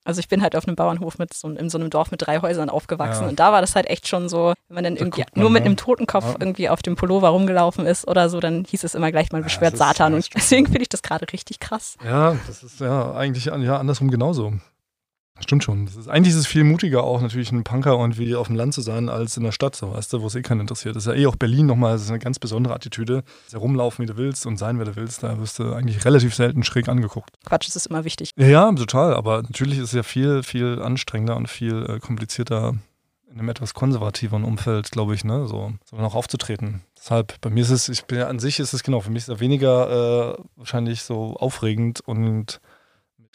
Also ich bin halt auf einem Bauernhof mit so, in so einem Dorf mit drei Häusern aufgewachsen ja. und da war das halt echt schon so, wenn man dann da irgendwie man, nur mit ne? einem Totenkopf ja. irgendwie auf dem Pullover rumgelaufen ist oder so, dann hieß es immer gleich mal beschwert ja, Satan und deswegen finde ich das gerade richtig krass. Ja, das ist ja eigentlich ja, andersrum genauso. Stimmt schon. Das ist, eigentlich ist es viel mutiger auch natürlich ein Punker irgendwie auf dem Land zu sein als in der Stadt, so weißt du, wo es eh keinen interessiert. Das ist ja eh auch Berlin nochmal, das ist eine ganz besondere Attitüde. Das ja rumlaufen, wie du willst und sein, wer du willst, da wirst du eigentlich relativ selten schräg angeguckt. Quatsch, das ist immer wichtig. Ja, ja, total. Aber natürlich ist es ja viel, viel anstrengender und viel äh, komplizierter in einem etwas konservativeren Umfeld, glaube ich, ne, so, so noch aufzutreten. Deshalb, bei mir ist es, ich bin ja an sich ist es genau, für mich ist es weniger äh, wahrscheinlich so aufregend und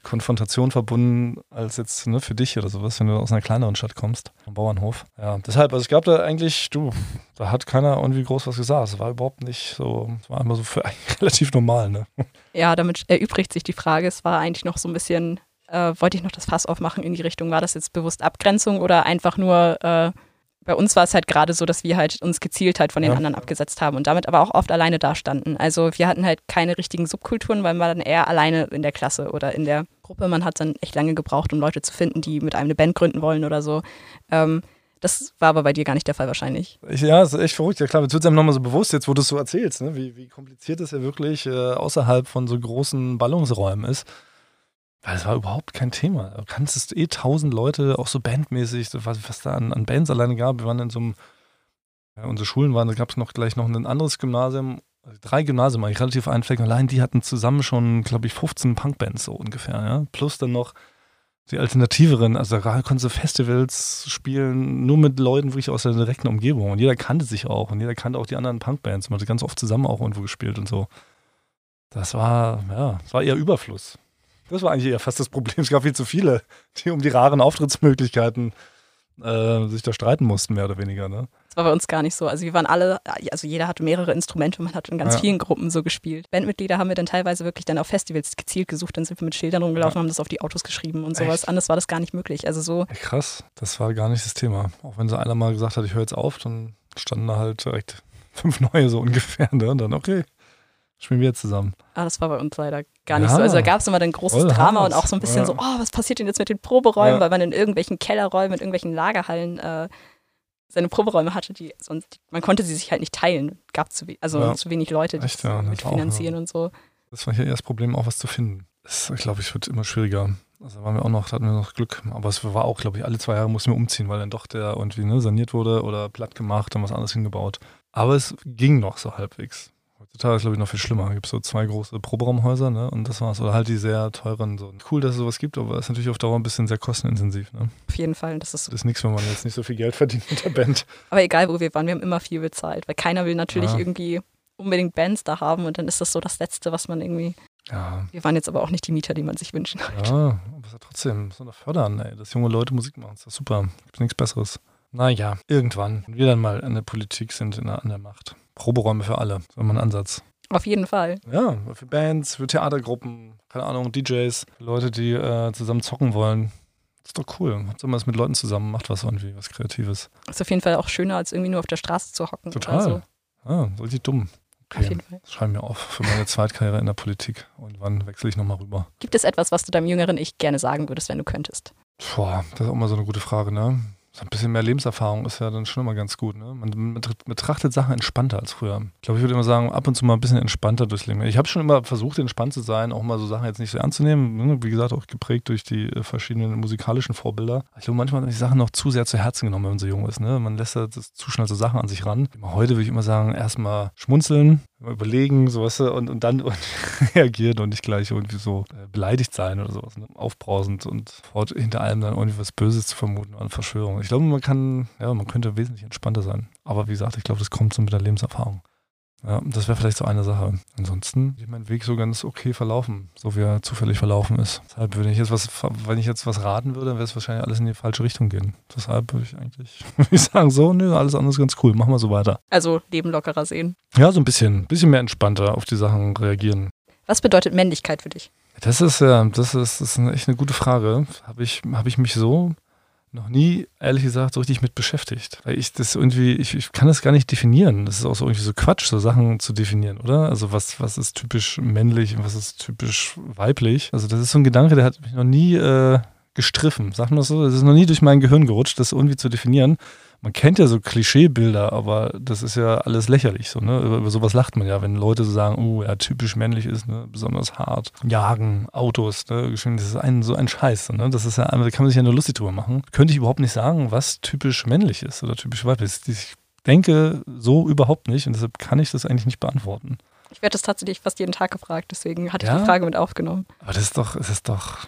Konfrontation verbunden als jetzt ne, für dich oder sowas, wenn du aus einer kleineren Stadt kommst, am Bauernhof. Ja, deshalb, also ich glaube da eigentlich, du, da hat keiner irgendwie groß was gesagt. Es war überhaupt nicht so, es war immer so für relativ normal, ne? Ja, damit erübrigt sich die Frage, es war eigentlich noch so ein bisschen, äh, wollte ich noch das Fass aufmachen in die Richtung, war das jetzt bewusst Abgrenzung oder einfach nur äh, bei uns war es halt gerade so, dass wir halt uns gezielt halt von den ja. anderen abgesetzt haben und damit aber auch oft alleine dastanden. Also wir hatten halt keine richtigen Subkulturen, weil man dann eher alleine in der Klasse oder in der Gruppe, man hat dann echt lange gebraucht, um Leute zu finden, die mit einem eine Band gründen wollen oder so. Ähm, das war aber bei dir gar nicht der Fall wahrscheinlich. Ja, das ist echt verrückt. Ja klar, jetzt wird es einem nochmal so bewusst, jetzt wo du es so erzählst, ne? wie, wie kompliziert es ja wirklich äh, außerhalb von so großen Ballungsräumen ist. Weil es war überhaupt kein Thema. Du kannst eh tausend Leute, auch so bandmäßig, was, was da an, an, Bands alleine gab. Wir waren in so einem, ja, unsere Schulen waren, da gab es noch gleich noch ein anderes Gymnasium, also drei Gymnasien eigentlich relativ einfleck. Allein die hatten zusammen schon, glaube ich, 15 Punkbands so ungefähr, ja. Plus dann noch die Alternativeren, also da konntest du Festivals spielen, nur mit Leuten wirklich aus der direkten Umgebung. Und jeder kannte sich auch und jeder kannte auch die anderen Punkbands. Man hat ganz oft zusammen auch irgendwo gespielt und so. Das war, ja, das war eher Überfluss. Das war eigentlich eher fast das Problem. Es gab viel zu viele, die um die raren Auftrittsmöglichkeiten äh, sich da streiten mussten, mehr oder weniger. Ne? Das war bei uns gar nicht so. Also wir waren alle, also jeder hatte mehrere Instrumente, man hat in ganz ja. vielen Gruppen so gespielt. Bandmitglieder haben wir dann teilweise wirklich dann auf Festivals gezielt gesucht, dann sind wir mit Schildern rumgelaufen, ja. haben das auf die Autos geschrieben und sowas. Echt? Anders war das gar nicht möglich. Also so. Krass, das war gar nicht das Thema. Auch wenn so einer mal gesagt hat, ich höre jetzt auf, dann standen da halt direkt fünf neue so ungefähr. Ne? Und dann, okay, spielen wir jetzt zusammen. Ah, das war bei uns leider gar nicht ja, so. Also da gab es immer dann großes Drama Hass. und auch so ein bisschen ja. so, oh, was passiert denn jetzt mit den Proberäumen, ja. weil man in irgendwelchen Kellerräumen, in irgendwelchen Lagerhallen äh, seine Proberäume hatte, die sonst, man konnte sie sich halt nicht teilen. Gab zu, also zu wenig Leute, die Echt, mit finanzieren auch, und so. Das war hier erst das Problem, auch was zu finden. Das, glaube ich, wird immer schwieriger. Also waren wir auch noch, da hatten wir noch Glück. Aber es war auch, glaube ich, alle zwei Jahre mussten wir umziehen, weil dann doch der irgendwie ne, saniert wurde oder platt gemacht und was anderes hingebaut. Aber es ging noch so halbwegs. Total ist, glaube ich, noch viel schlimmer. Es gibt so zwei große Proberaumhäuser, ne? Und das war's. Oder halt die sehr teuren. So. Cool, dass es sowas gibt, aber es ist natürlich auf Dauer ein bisschen sehr kostenintensiv. Ne? Auf jeden Fall. Das ist, das ist nichts, wenn man jetzt nicht so viel Geld verdient mit der Band. Aber egal, wo wir waren, wir haben immer viel bezahlt, weil keiner will natürlich Ja. irgendwie unbedingt Bands da haben und dann ist das so das Letzte, was man irgendwie. Ja, Wir waren jetzt aber auch nicht die Mieter, die man sich wünschen kann. ja, aber ist trotzdem so eine fördern, ey, dass junge Leute Musik machen. ist doch super. Gibt nichts Besseres. Naja, irgendwann, wenn wir dann mal in der Politik sind, in der, an der Macht. Proberäume für alle, so mal ein Ansatz. Auf jeden Fall. Ja, für Bands, für Theatergruppen, keine Ahnung, DJs, Leute, die äh, zusammen zocken wollen. Das ist doch cool. Macht so was mit Leuten zusammen, macht was irgendwie, was Kreatives. Ist auf jeden Fall auch schöner, als irgendwie nur auf der Straße zu hocken. Total. So. Ah, so richtig dumm. Auf jeden Fall. Das schreiben wir auf für meine Zweitkarriere in der Politik. Und wann wechsle ich nochmal rüber? Gibt es etwas, was du deinem jüngeren Ich gerne sagen würdest, wenn du könntest? Boah, das ist auch mal so eine gute Frage, ne? So ein bisschen mehr Lebenserfahrung ist ja dann schon immer ganz gut, ne? Man betrachtet Sachen entspannter als früher. Ich glaube, ich würde immer sagen, ab und zu mal ein bisschen entspannter durchs Leben. Ich habe schon immer versucht, entspannt zu sein, auch mal so Sachen jetzt nicht so ernst zu nehmen. ne? Wie gesagt, auch geprägt durch die äh, verschiedenen musikalischen Vorbilder. Ich glaube, manchmal habe ich Sachen noch zu sehr zu Herzen genommen, wenn man so jung ist, ne? Man lässt das zu schnell so Sachen an sich ran. Heute würde ich immer sagen, erstmal schmunzeln, überlegen, sowas und, und dann reagieren und nicht gleich irgendwie so äh, beleidigt sein oder sowas. Ne? Aufbrausend und fort hinter allem dann irgendwie was Böses zu vermuten an Verschwörung. Ich glaube, man kann, ja, man könnte wesentlich entspannter sein. Aber wie gesagt, ich glaube, das kommt so mit der Lebenserfahrung. Ja, das wäre vielleicht so eine Sache. Ansonsten ist mein Weg so ganz okay verlaufen, so wie er zufällig verlaufen ist. Deshalb, wenn ich jetzt was, wenn ich jetzt was raten würde, dann wäre es wahrscheinlich alles in die falsche Richtung gehen. Deshalb würde ich eigentlich würde ich sagen, so, nö, alles andere ist ganz cool, machen wir so weiter. Also Leben lockerer sehen. Ja, so ein bisschen, bisschen mehr entspannter auf die Sachen reagieren. Was bedeutet Männlichkeit für dich? Das ist ja, das ist, das ist eine, echt eine gute Frage. Habe ich, habe ich mich so noch nie, ehrlich gesagt, so richtig mit beschäftigt. Weil ich das irgendwie, ich, ich kann das gar nicht definieren. Das ist auch so irgendwie so Quatsch, so Sachen zu definieren, oder? Also was, was ist typisch männlich und was ist typisch weiblich? Also das ist so ein Gedanke, der hat mich noch nie äh, gestriffen. Sagt man das so? Das ist noch nie durch mein Gehirn gerutscht, das irgendwie zu definieren. Man kennt ja so Klischeebilder, aber das ist ja alles lächerlich so, ne? Über, über sowas lacht man ja, wenn Leute so sagen, oh, ja, typisch männlich ist, ne? besonders hart. Jagen, Autos, ne? Das ist ein, so ein Scheiß, ne? Das ist ja, da kann man sich ja nur lustig drüber machen. Könnte ich überhaupt nicht sagen, was typisch männlich ist oder typisch weiblich ist. Ich denke so überhaupt nicht und deshalb kann ich das eigentlich nicht beantworten. Ich werde das tatsächlich fast jeden Tag gefragt, deswegen hatte ich Ja? die Frage mit aufgenommen. Aber das ist doch, das ist doch,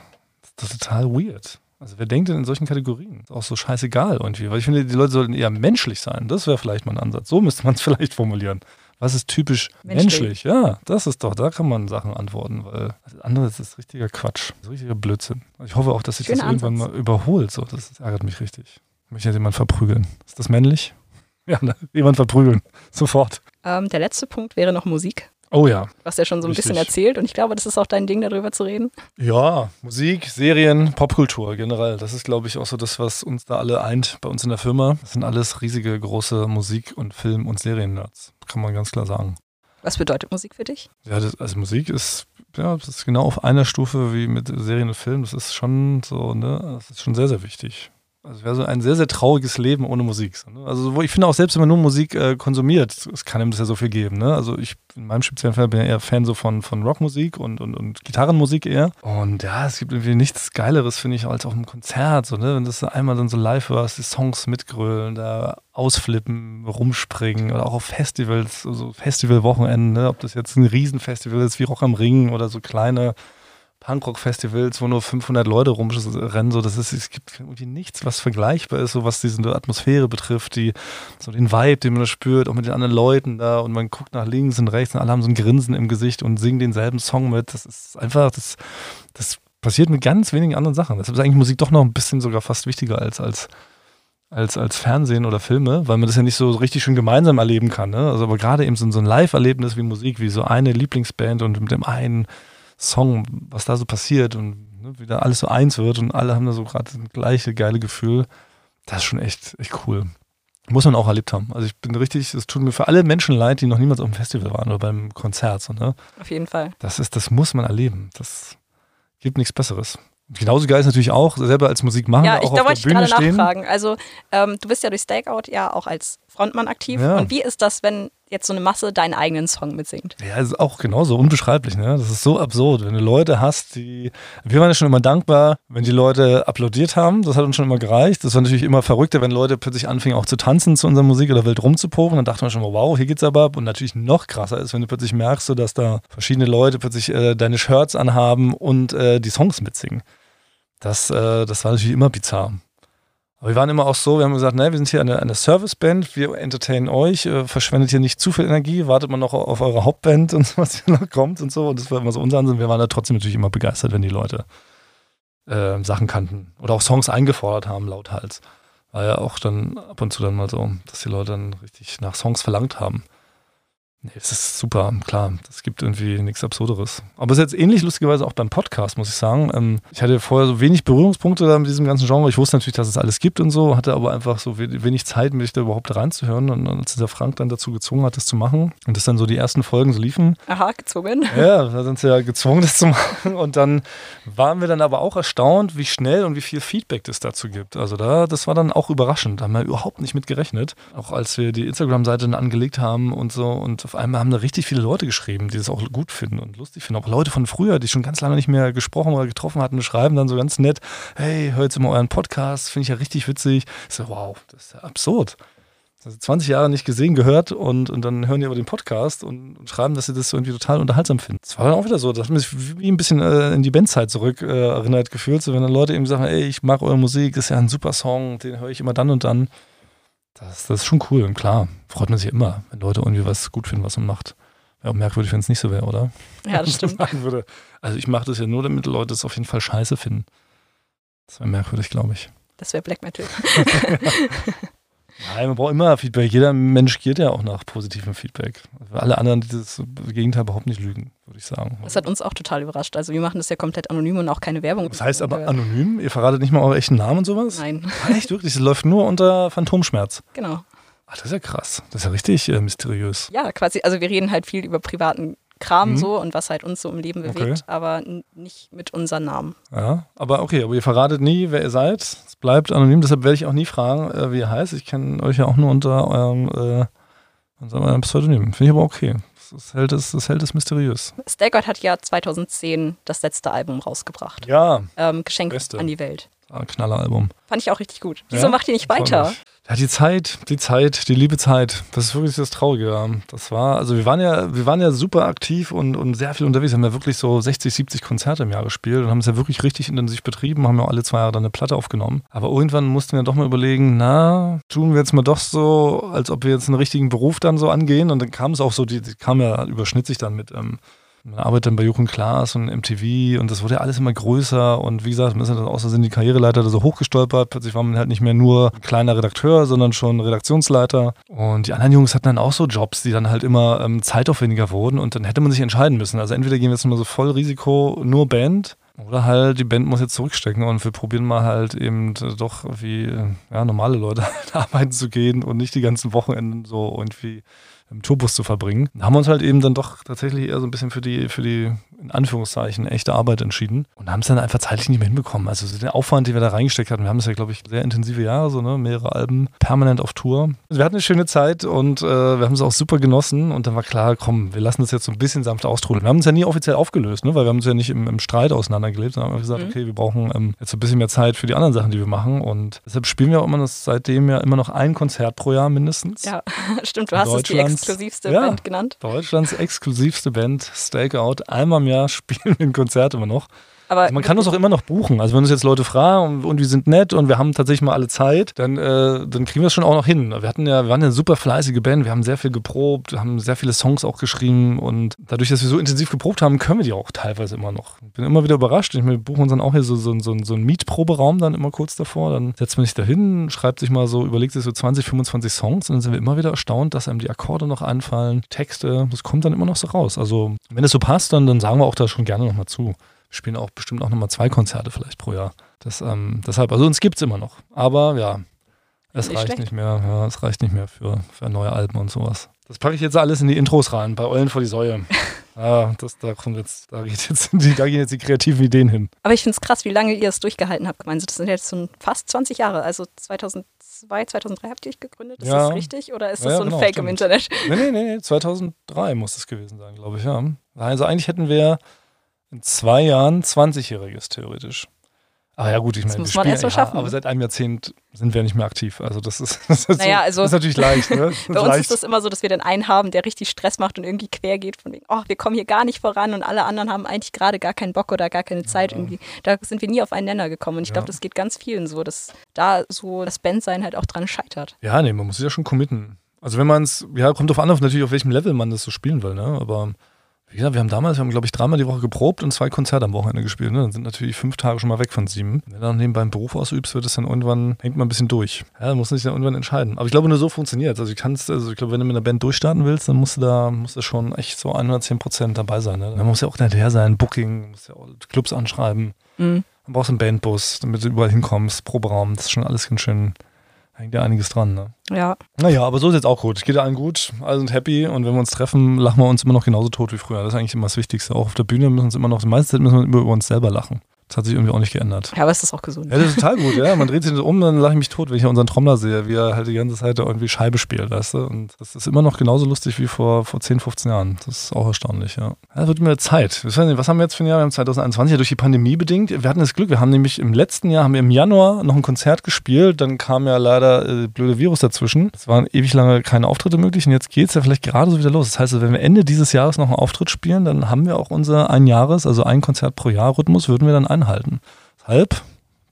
das ist doch total weird. Also wer denkt denn in solchen Kategorien? Ist auch so scheißegal irgendwie. Weil ich finde, die Leute sollten eher menschlich sein. Das wäre vielleicht mal ein Ansatz. So müsste man es vielleicht formulieren. Was ist typisch Menschlich. menschlich? Ja, das ist doch, da kann man Sachen antworten, weil das andere das ist richtiger Quatsch. Das ist richtiger Blödsinn. Ich hoffe auch, dass sich das Schöner irgendwann Ansatz. mal überholt. So, das ärgert mich richtig. Ich möchte jetzt jemand verprügeln. Ist das männlich? Ja, ne? jemand verprügeln. Sofort. Ähm, der letzte Punkt wäre noch Musik. Oh ja. Du hast ja schon so ein bisschen Richtig. erzählt und ich glaube, das ist auch dein Ding, darüber zu reden. Ja, Musik, Serien, Popkultur generell. Das ist, glaube ich, auch so das, was uns da alle eint bei uns in der Firma. Das sind alles riesige, große Musik- und Film- und Serien-Nerds. Kann man ganz klar sagen. Was bedeutet Musik für dich? Ja, das, also Musik ist, ja, das ist genau auf einer Stufe wie mit Serien und Film. Das ist schon so, ne, das ist schon sehr, sehr wichtig. Also es wäre so ein sehr, sehr trauriges Leben ohne Musik. Ne? Also ich finde auch selbst, wenn man nur Musik äh, konsumiert, es kann ihm das ja so viel geben. Ne? Also ich in meinem speziellen Fall bin ja eher Fan so von, von Rockmusik und, und, und Gitarrenmusik eher. Und ja, es gibt irgendwie nichts Geileres, finde ich, als auf einem Konzert. So, ne? Wenn das einmal dann so live hörst, die Songs mitgrölen, da ausflippen, rumspringen oder auch auf Festivals, so so Festivalwochenenden, ne? ob das jetzt ein Riesenfestival ist wie Rock am Ring oder so kleine Punkrock-Festivals, wo nur 500 Leute rumrennen, so das ist, es gibt irgendwie nichts, was vergleichbar ist, so was diese Atmosphäre betrifft, die so den Vibe, den man da spürt, auch mit den anderen Leuten da und man guckt nach links und rechts und alle haben so ein Grinsen im Gesicht und singen denselben Song mit. Das ist einfach, das, das passiert mit ganz wenigen anderen Sachen. Deshalb ist eigentlich Musik doch noch ein bisschen sogar fast wichtiger als als als, als Fernsehen oder Filme, weil man das ja nicht so richtig schön gemeinsam erleben kann. Ne? Also aber gerade eben so, so ein Live-Erlebnis wie Musik, wie so eine Lieblingsband und mit dem einen Song, was da so passiert und ne, wie da alles so eins wird und alle haben da so gerade das gleiche geile Gefühl, das ist schon echt, echt cool. Muss man auch erlebt haben. Also ich bin richtig, es tut mir für alle Menschen leid, die noch niemals auf dem Festival waren oder beim Konzert. So, ne? Auf jeden Fall. Das ist, das muss man erleben. Das gibt nichts Besseres. Genauso geil ist natürlich auch, selber als Musik machen, Ja, auch ich, auf da der wollte ich Bühne gerade stehen. nachfragen. Also, ähm, du bist ja durch Stakeout ja auch als Frontmann aktiv. Ja. Und wie ist das, wenn jetzt so eine Masse deinen eigenen Song mitsingt. Ja, ist auch genauso unbeschreiblich, ne? Das ist so absurd, wenn du Leute hast, die. Wir waren ja schon immer dankbar, wenn die Leute applaudiert haben. Das hat uns schon immer gereicht. Das war natürlich immer verrückter, wenn Leute plötzlich anfingen auch zu tanzen zu unserer Musik oder wild rumzuporen. Dann dachte man schon mal, wow, hier geht's aber ab. Und natürlich noch krasser ist, wenn du plötzlich merkst, so, dass da verschiedene Leute plötzlich äh, deine Shirts anhaben und äh, die Songs mitsingen. Das, äh, das war natürlich immer bizarr. Aber wir waren immer auch so, wir haben gesagt, ne, wir sind hier eine, eine Serviceband, wir entertainen euch, äh, verschwendet hier nicht zu viel Energie, wartet mal noch auf eure Hauptband und was hier noch kommt und so. Und das war immer so unser Ansinn. Wir waren da trotzdem natürlich immer begeistert, wenn die Leute äh, Sachen kannten oder auch Songs eingefordert haben, lauthals. War ja auch dann ab und zu dann mal so, dass die Leute dann richtig nach Songs verlangt haben. Nee, das ist super, klar. Das gibt irgendwie nichts Absurderes. Aber es ist jetzt ähnlich lustigerweise auch beim Podcast, muss ich sagen. Ähm, ich hatte vorher so wenig Berührungspunkte da mit diesem ganzen Genre. Ich wusste natürlich, dass es alles gibt und so, hatte aber einfach so wenig Zeit, mich da überhaupt reinzuhören. Und als der Frank dann dazu gezwungen hat, das zu machen und das dann so die ersten Folgen so liefen. Aha, gezwungen. Ja, da sind sie ja gezwungen, das zu machen. Und dann waren wir dann aber auch erstaunt, wie schnell und wie viel Feedback es dazu gibt. Also da, das war dann auch überraschend. Da haben wir überhaupt nicht mit gerechnet. Auch als wir die Instagram-Seite dann angelegt haben und so und auf einmal haben da richtig viele Leute geschrieben, die das auch gut finden und lustig finden. Auch Leute von früher, die schon ganz lange nicht mehr gesprochen oder getroffen hatten, schreiben dann so ganz nett, hey, hört jetzt immer euren Podcast, finde ich ja richtig witzig. Ich so, wow, das ist ja absurd. Also 20 Jahre nicht gesehen, gehört und, und dann hören die aber den Podcast und, und schreiben, dass sie das irgendwie total unterhaltsam finden. Das war dann auch wieder so, das hat mich wie ein bisschen äh, in die Bandzeit zurück äh, erinnert gefühlt, so wenn dann Leute eben sagen, ey, ich mag eure Musik, das ist ja ein super Song, den höre ich immer dann und dann. Das, das ist schon cool und klar, freut man sich immer, wenn Leute irgendwie was gut finden, was man macht. Wäre auch merkwürdig, wenn es nicht so wäre, oder? Ja, das stimmt. Also ich mache das ja nur, damit Leute es auf jeden Fall scheiße finden. Das wäre merkwürdig, glaube ich. Das wäre Black Metal. Nein, man braucht immer Feedback. Jeder Mensch geht ja auch nach positivem Feedback. Alle anderen, die das Gegenteil überhaupt nicht lügen, würde ich sagen. Das hat uns auch total überrascht. Also wir machen das ja komplett anonym und auch keine Werbung. Das heißt aber anonym? Ihr verratet nicht mal eure echten Namen und sowas? Nein. Echt, wirklich? Das läuft nur unter Phantomschmerz. Genau. Ach, das ist ja krass. Das ist ja richtig äh, mysteriös. Ja, quasi. Also wir reden halt viel über privaten Kram mhm. so und was halt uns so im Leben bewegt, okay. aber nicht mit unseren Namen. Ja, aber okay, aber ihr verratet nie, wer ihr seid. Es bleibt anonym, deshalb werde ich auch nie fragen, äh, wie ihr heißt. Ich kenne euch ja auch nur unter eurem, äh, unter eurem Pseudonym. Finde ich aber okay. Das hält es, das hält es mysteriös. Staggart hat ja 2010 das letzte Album rausgebracht. Ja. Ähm, Geschenk Beste. an die Welt. Ein Knalleralbum. Fand ich auch richtig gut. Wieso ja? macht ihr nicht weiter? Ja, die Zeit, die Zeit, die liebe Zeit. Das ist wirklich das Traurige. Das war, also wir waren ja, wir waren ja super aktiv und, und sehr viel unterwegs. Wir haben ja wirklich so 60, 70 Konzerte im Jahr gespielt und haben es ja wirklich richtig intensiv betrieben, haben ja alle zwei Jahre dann eine Platte aufgenommen. Aber irgendwann mussten wir doch mal überlegen, na, tun wir jetzt mal doch so, als ob wir jetzt einen richtigen Beruf dann so angehen. Und dann kam es auch so, die, die kam ja, überschnitt sich dann mit, ähm, man arbeitet dann bei Jochen Klaas und MTV und das wurde ja alles immer größer und wie gesagt, man ist dann so sind die Karriereleiter da so hochgestolpert. Plötzlich war man halt nicht mehr nur kleiner Redakteur, sondern schon Redaktionsleiter. Und die anderen Jungs hatten dann auch so Jobs, die dann halt immer ähm, zeitaufwendiger wurden und dann hätte man sich entscheiden müssen. Also entweder gehen wir jetzt mal so voll Risiko, nur Band oder halt, die Band muss jetzt zurückstecken und wir probieren mal halt eben doch wie ja, normale Leute halt arbeiten zu gehen und nicht die ganzen Wochenenden so irgendwie im Tourbus zu verbringen. Da haben wir uns halt eben dann doch tatsächlich eher so ein bisschen für die, für die, in Anführungszeichen, echte Arbeit entschieden und haben es dann einfach zeitlich nicht mehr hinbekommen. Also den Aufwand, den wir da reingesteckt hatten, wir haben es ja, glaube ich, sehr intensive Jahre, so, ne, mehrere Alben, permanent auf Tour. Also wir hatten eine schöne Zeit und äh, wir haben es auch super genossen und dann war klar, komm, wir lassen das jetzt so ein bisschen sanft austrudeln. Wir haben uns ja nie offiziell aufgelöst, ne, weil wir haben uns ja nicht im, im Streit auseinandergelebt, sondern haben gesagt, mhm. okay, wir brauchen ähm, jetzt so ein bisschen mehr Zeit für die anderen Sachen, die wir machen und deshalb spielen wir auch immer das, seitdem ja immer noch ein Konzert pro Jahr mindestens. Ja, stimmt, du hast es die exklusivste ja, Band genannt. Deutschlands exklusivste Band, Stakeout. Einmal im Jahr spielen wir ein Konzert immer noch. Aber also man kann uns auch immer noch buchen. Also wenn uns jetzt Leute fragen und, wir sind nett und wir haben tatsächlich mal alle Zeit, dann, äh, dann kriegen wir es schon auch noch hin. Wir hatten ja, wir waren eine super fleißige Band, wir haben sehr viel geprobt, haben sehr viele Songs auch geschrieben und dadurch, dass wir so intensiv geprobt haben, können wir die auch teilweise immer noch. Ich bin immer wieder überrascht. Ich wir buchen uns dann auch hier so, so, so, so einen Mietproberaum dann immer kurz davor. Dann setzt man sich da hin, schreibt sich mal so, überlegt sich so 20, 25 Songs und dann sind wir immer wieder erstaunt, dass einem die Akkorde noch einfallen, Texte, das kommt dann immer noch so raus. Also wenn es so passt, dann, dann sagen wir auch da schon gerne nochmal zu spielen auch bestimmt auch nochmal zwei Konzerte vielleicht pro Jahr. Das, ähm, deshalb, also uns gibt es immer noch. Aber ja, es nicht reicht schlecht. nicht mehr. Ja, es reicht nicht mehr für, für neue Alben und sowas. Das packe ich jetzt alles in die Intros rein, bei Eulen vor die Säue. Ah, das, da, kommt jetzt, da, geht jetzt die, da gehen jetzt die kreativen Ideen hin. Aber ich finde es krass, wie lange ihr es durchgehalten habt. Gemeinsam. Das sind jetzt schon fast 20 Jahre. Also 2002, 2003 habt ihr euch gegründet. Ist Ja. das richtig? Oder ist das Ja, so ein genau, Fake im stimmt. Internet? Nee, nee, nee, 2003 muss es gewesen sein, glaube ich, ja. Also eigentlich hätten wir in zwei Jahren 20-Jähriges theoretisch. Aber ja gut, ich meine, wir muss man spielen, erst mal ja, schaffen. aber seit einem Jahrzehnt sind wir nicht mehr aktiv. Also das ist, das ist, Naja, so, also- das ist natürlich leicht. Ne? Bei uns leicht. ist das immer so, dass wir dann einen haben, der richtig Stress macht und irgendwie quer geht, von wegen, oh, wir kommen hier gar nicht voran und alle anderen haben eigentlich gerade gar keinen Bock oder gar keine Zeit irgendwie. Da sind wir nie auf einen Nenner gekommen und ich Ja. glaube, das geht ganz vielen so, dass da so das Bandsein halt auch dran scheitert. Ja, nee, man muss sich ja schon committen. Also wenn man es, ja, kommt drauf an, auf natürlich auf welchem Level man das so spielen will, ne? Aber wie gesagt, wir haben damals, wir haben, glaube ich, dreimal die Woche geprobt und zwei Konzerte am Wochenende gespielt. Ne? Dann sind natürlich fünf Tage schon mal weg von sieben. Wenn du dann nebenbei einen Beruf ausübst, wird es dann irgendwann, hängt man ein bisschen durch. Ja, dann muss man sich dann irgendwann entscheiden. Aber ich glaube, nur so funktioniert Also ich kannst, also ich glaube, wenn du mit einer Band durchstarten willst, dann musst du da, musst du schon echt so 110 Prozent dabei sein. Ne? Dann muss ja auch hinterher sein, Booking, musst ja auch Clubs anschreiben. Mhm. Dann brauchst du einen Bandbus, damit du überall hinkommst, Proberaum, das ist schon alles ganz schön, hängt ja einiges dran, ne? Ja, Naja, aber so ist jetzt auch gut. Geht allen gut, alle sind happy und wenn wir uns treffen, lachen wir uns immer noch genauso tot wie früher. Das ist eigentlich immer das Wichtigste. Auch auf der Bühne müssen wir uns immer noch, die meiste Zeit müssen wir immer über uns selber lachen. Das hat sich irgendwie auch nicht geändert. ja aber es ist auch gesund. Ja, das ist total gut, ja. Man dreht sich so um, dann lache ich mich tot, wenn ich unseren Trommler sehe, wie er halt die ganze Zeit da irgendwie Scheibe spielt, weißt du? Und das ist immer noch genauso lustig wie vor, vor 10, 15 Jahren. Das ist auch erstaunlich, ja. Ja, wird mir Zeit. Was haben wir jetzt für ein Jahr? Wir haben 2021 ja durch die Pandemie bedingt. Wir hatten das Glück, wir haben nämlich im letzten Jahr, haben wir im Januar noch ein Konzert gespielt, dann kam ja leider äh, blöde Virus dazwischen. Es waren ewig lange keine Auftritte möglich und jetzt geht es ja vielleicht gerade so wieder los. Das heißt, wenn wir Ende dieses Jahres noch einen Auftritt spielen, dann haben wir auch unser ein Jahres, also ein Konzert pro Jahr Rhythmus, würden wir dann einhalten. Deshalb